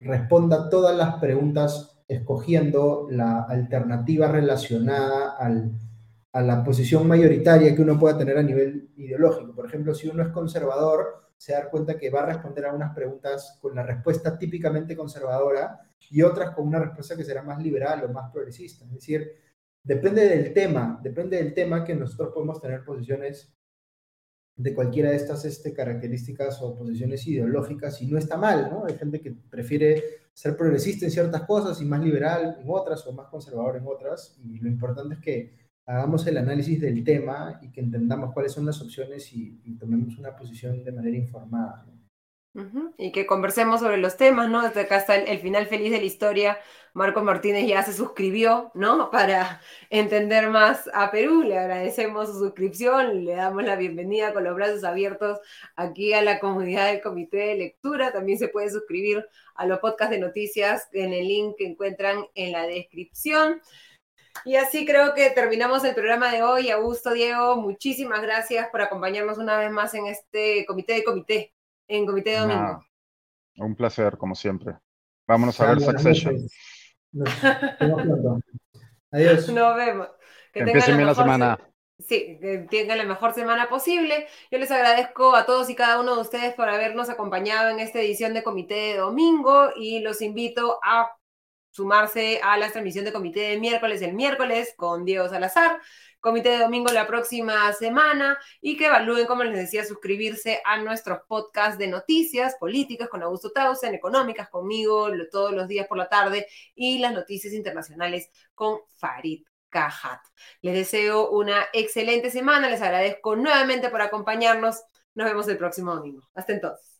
responda todas las preguntas escogiendo la alternativa relacionada a la posición mayoritaria que uno pueda tener a nivel ideológico. Por ejemplo, si uno es conservador, se da cuenta que va a responder a unas preguntas con la respuesta típicamente conservadora y otras con una respuesta que será más liberal o más progresista. Es decir, depende del tema, depende del tema que nosotros podemos tener posiciones de cualquiera de estas este, características o posiciones ideológicas y no está mal, ¿no? Hay gente que prefiere ser progresista en ciertas cosas y más liberal en otras o más conservador en otras y lo importante es que hagamos el análisis del tema y que entendamos cuáles son las opciones y, tomemos una posición de manera informada.
Y que conversemos sobre los temas, ¿no? Desde acá está el, final feliz de la historia. Marco Martínez ya se suscribió, ¿no? Para entender más a Perú. Le agradecemos su suscripción, le damos la bienvenida con los brazos abiertos aquí a la comunidad del Comité de Lectura. También se puede suscribir a los podcasts de noticias en el link que encuentran en la descripción. Y así creo que terminamos el programa de hoy. Augusto, Diego, muchísimas gracias por acompañarnos una vez más en este comité de comité en Comité de Domingo.
un placer, como siempre. Vámonos a ver Succession.
Adiós.
Nos vemos.
Que, empiecen bien la semana.
Sí, que tengan la mejor semana posible. Yo les agradezco a todos y cada uno de ustedes por habernos acompañado en esta edición de Comité de Domingo y los invito a sumarse a la transmisión de Comité de miércoles el miércoles con Diego Salazar comité de domingo la próxima semana y que evalúen, como les decía, suscribirse a nuestros podcasts de noticias políticas con Augusto Tausen, económicas conmigo todos los días por la tarde y las noticias internacionales con Farid Cajat. Les deseo una excelente semana, les agradezco nuevamente por acompañarnos. Nos vemos el próximo domingo. Hasta entonces.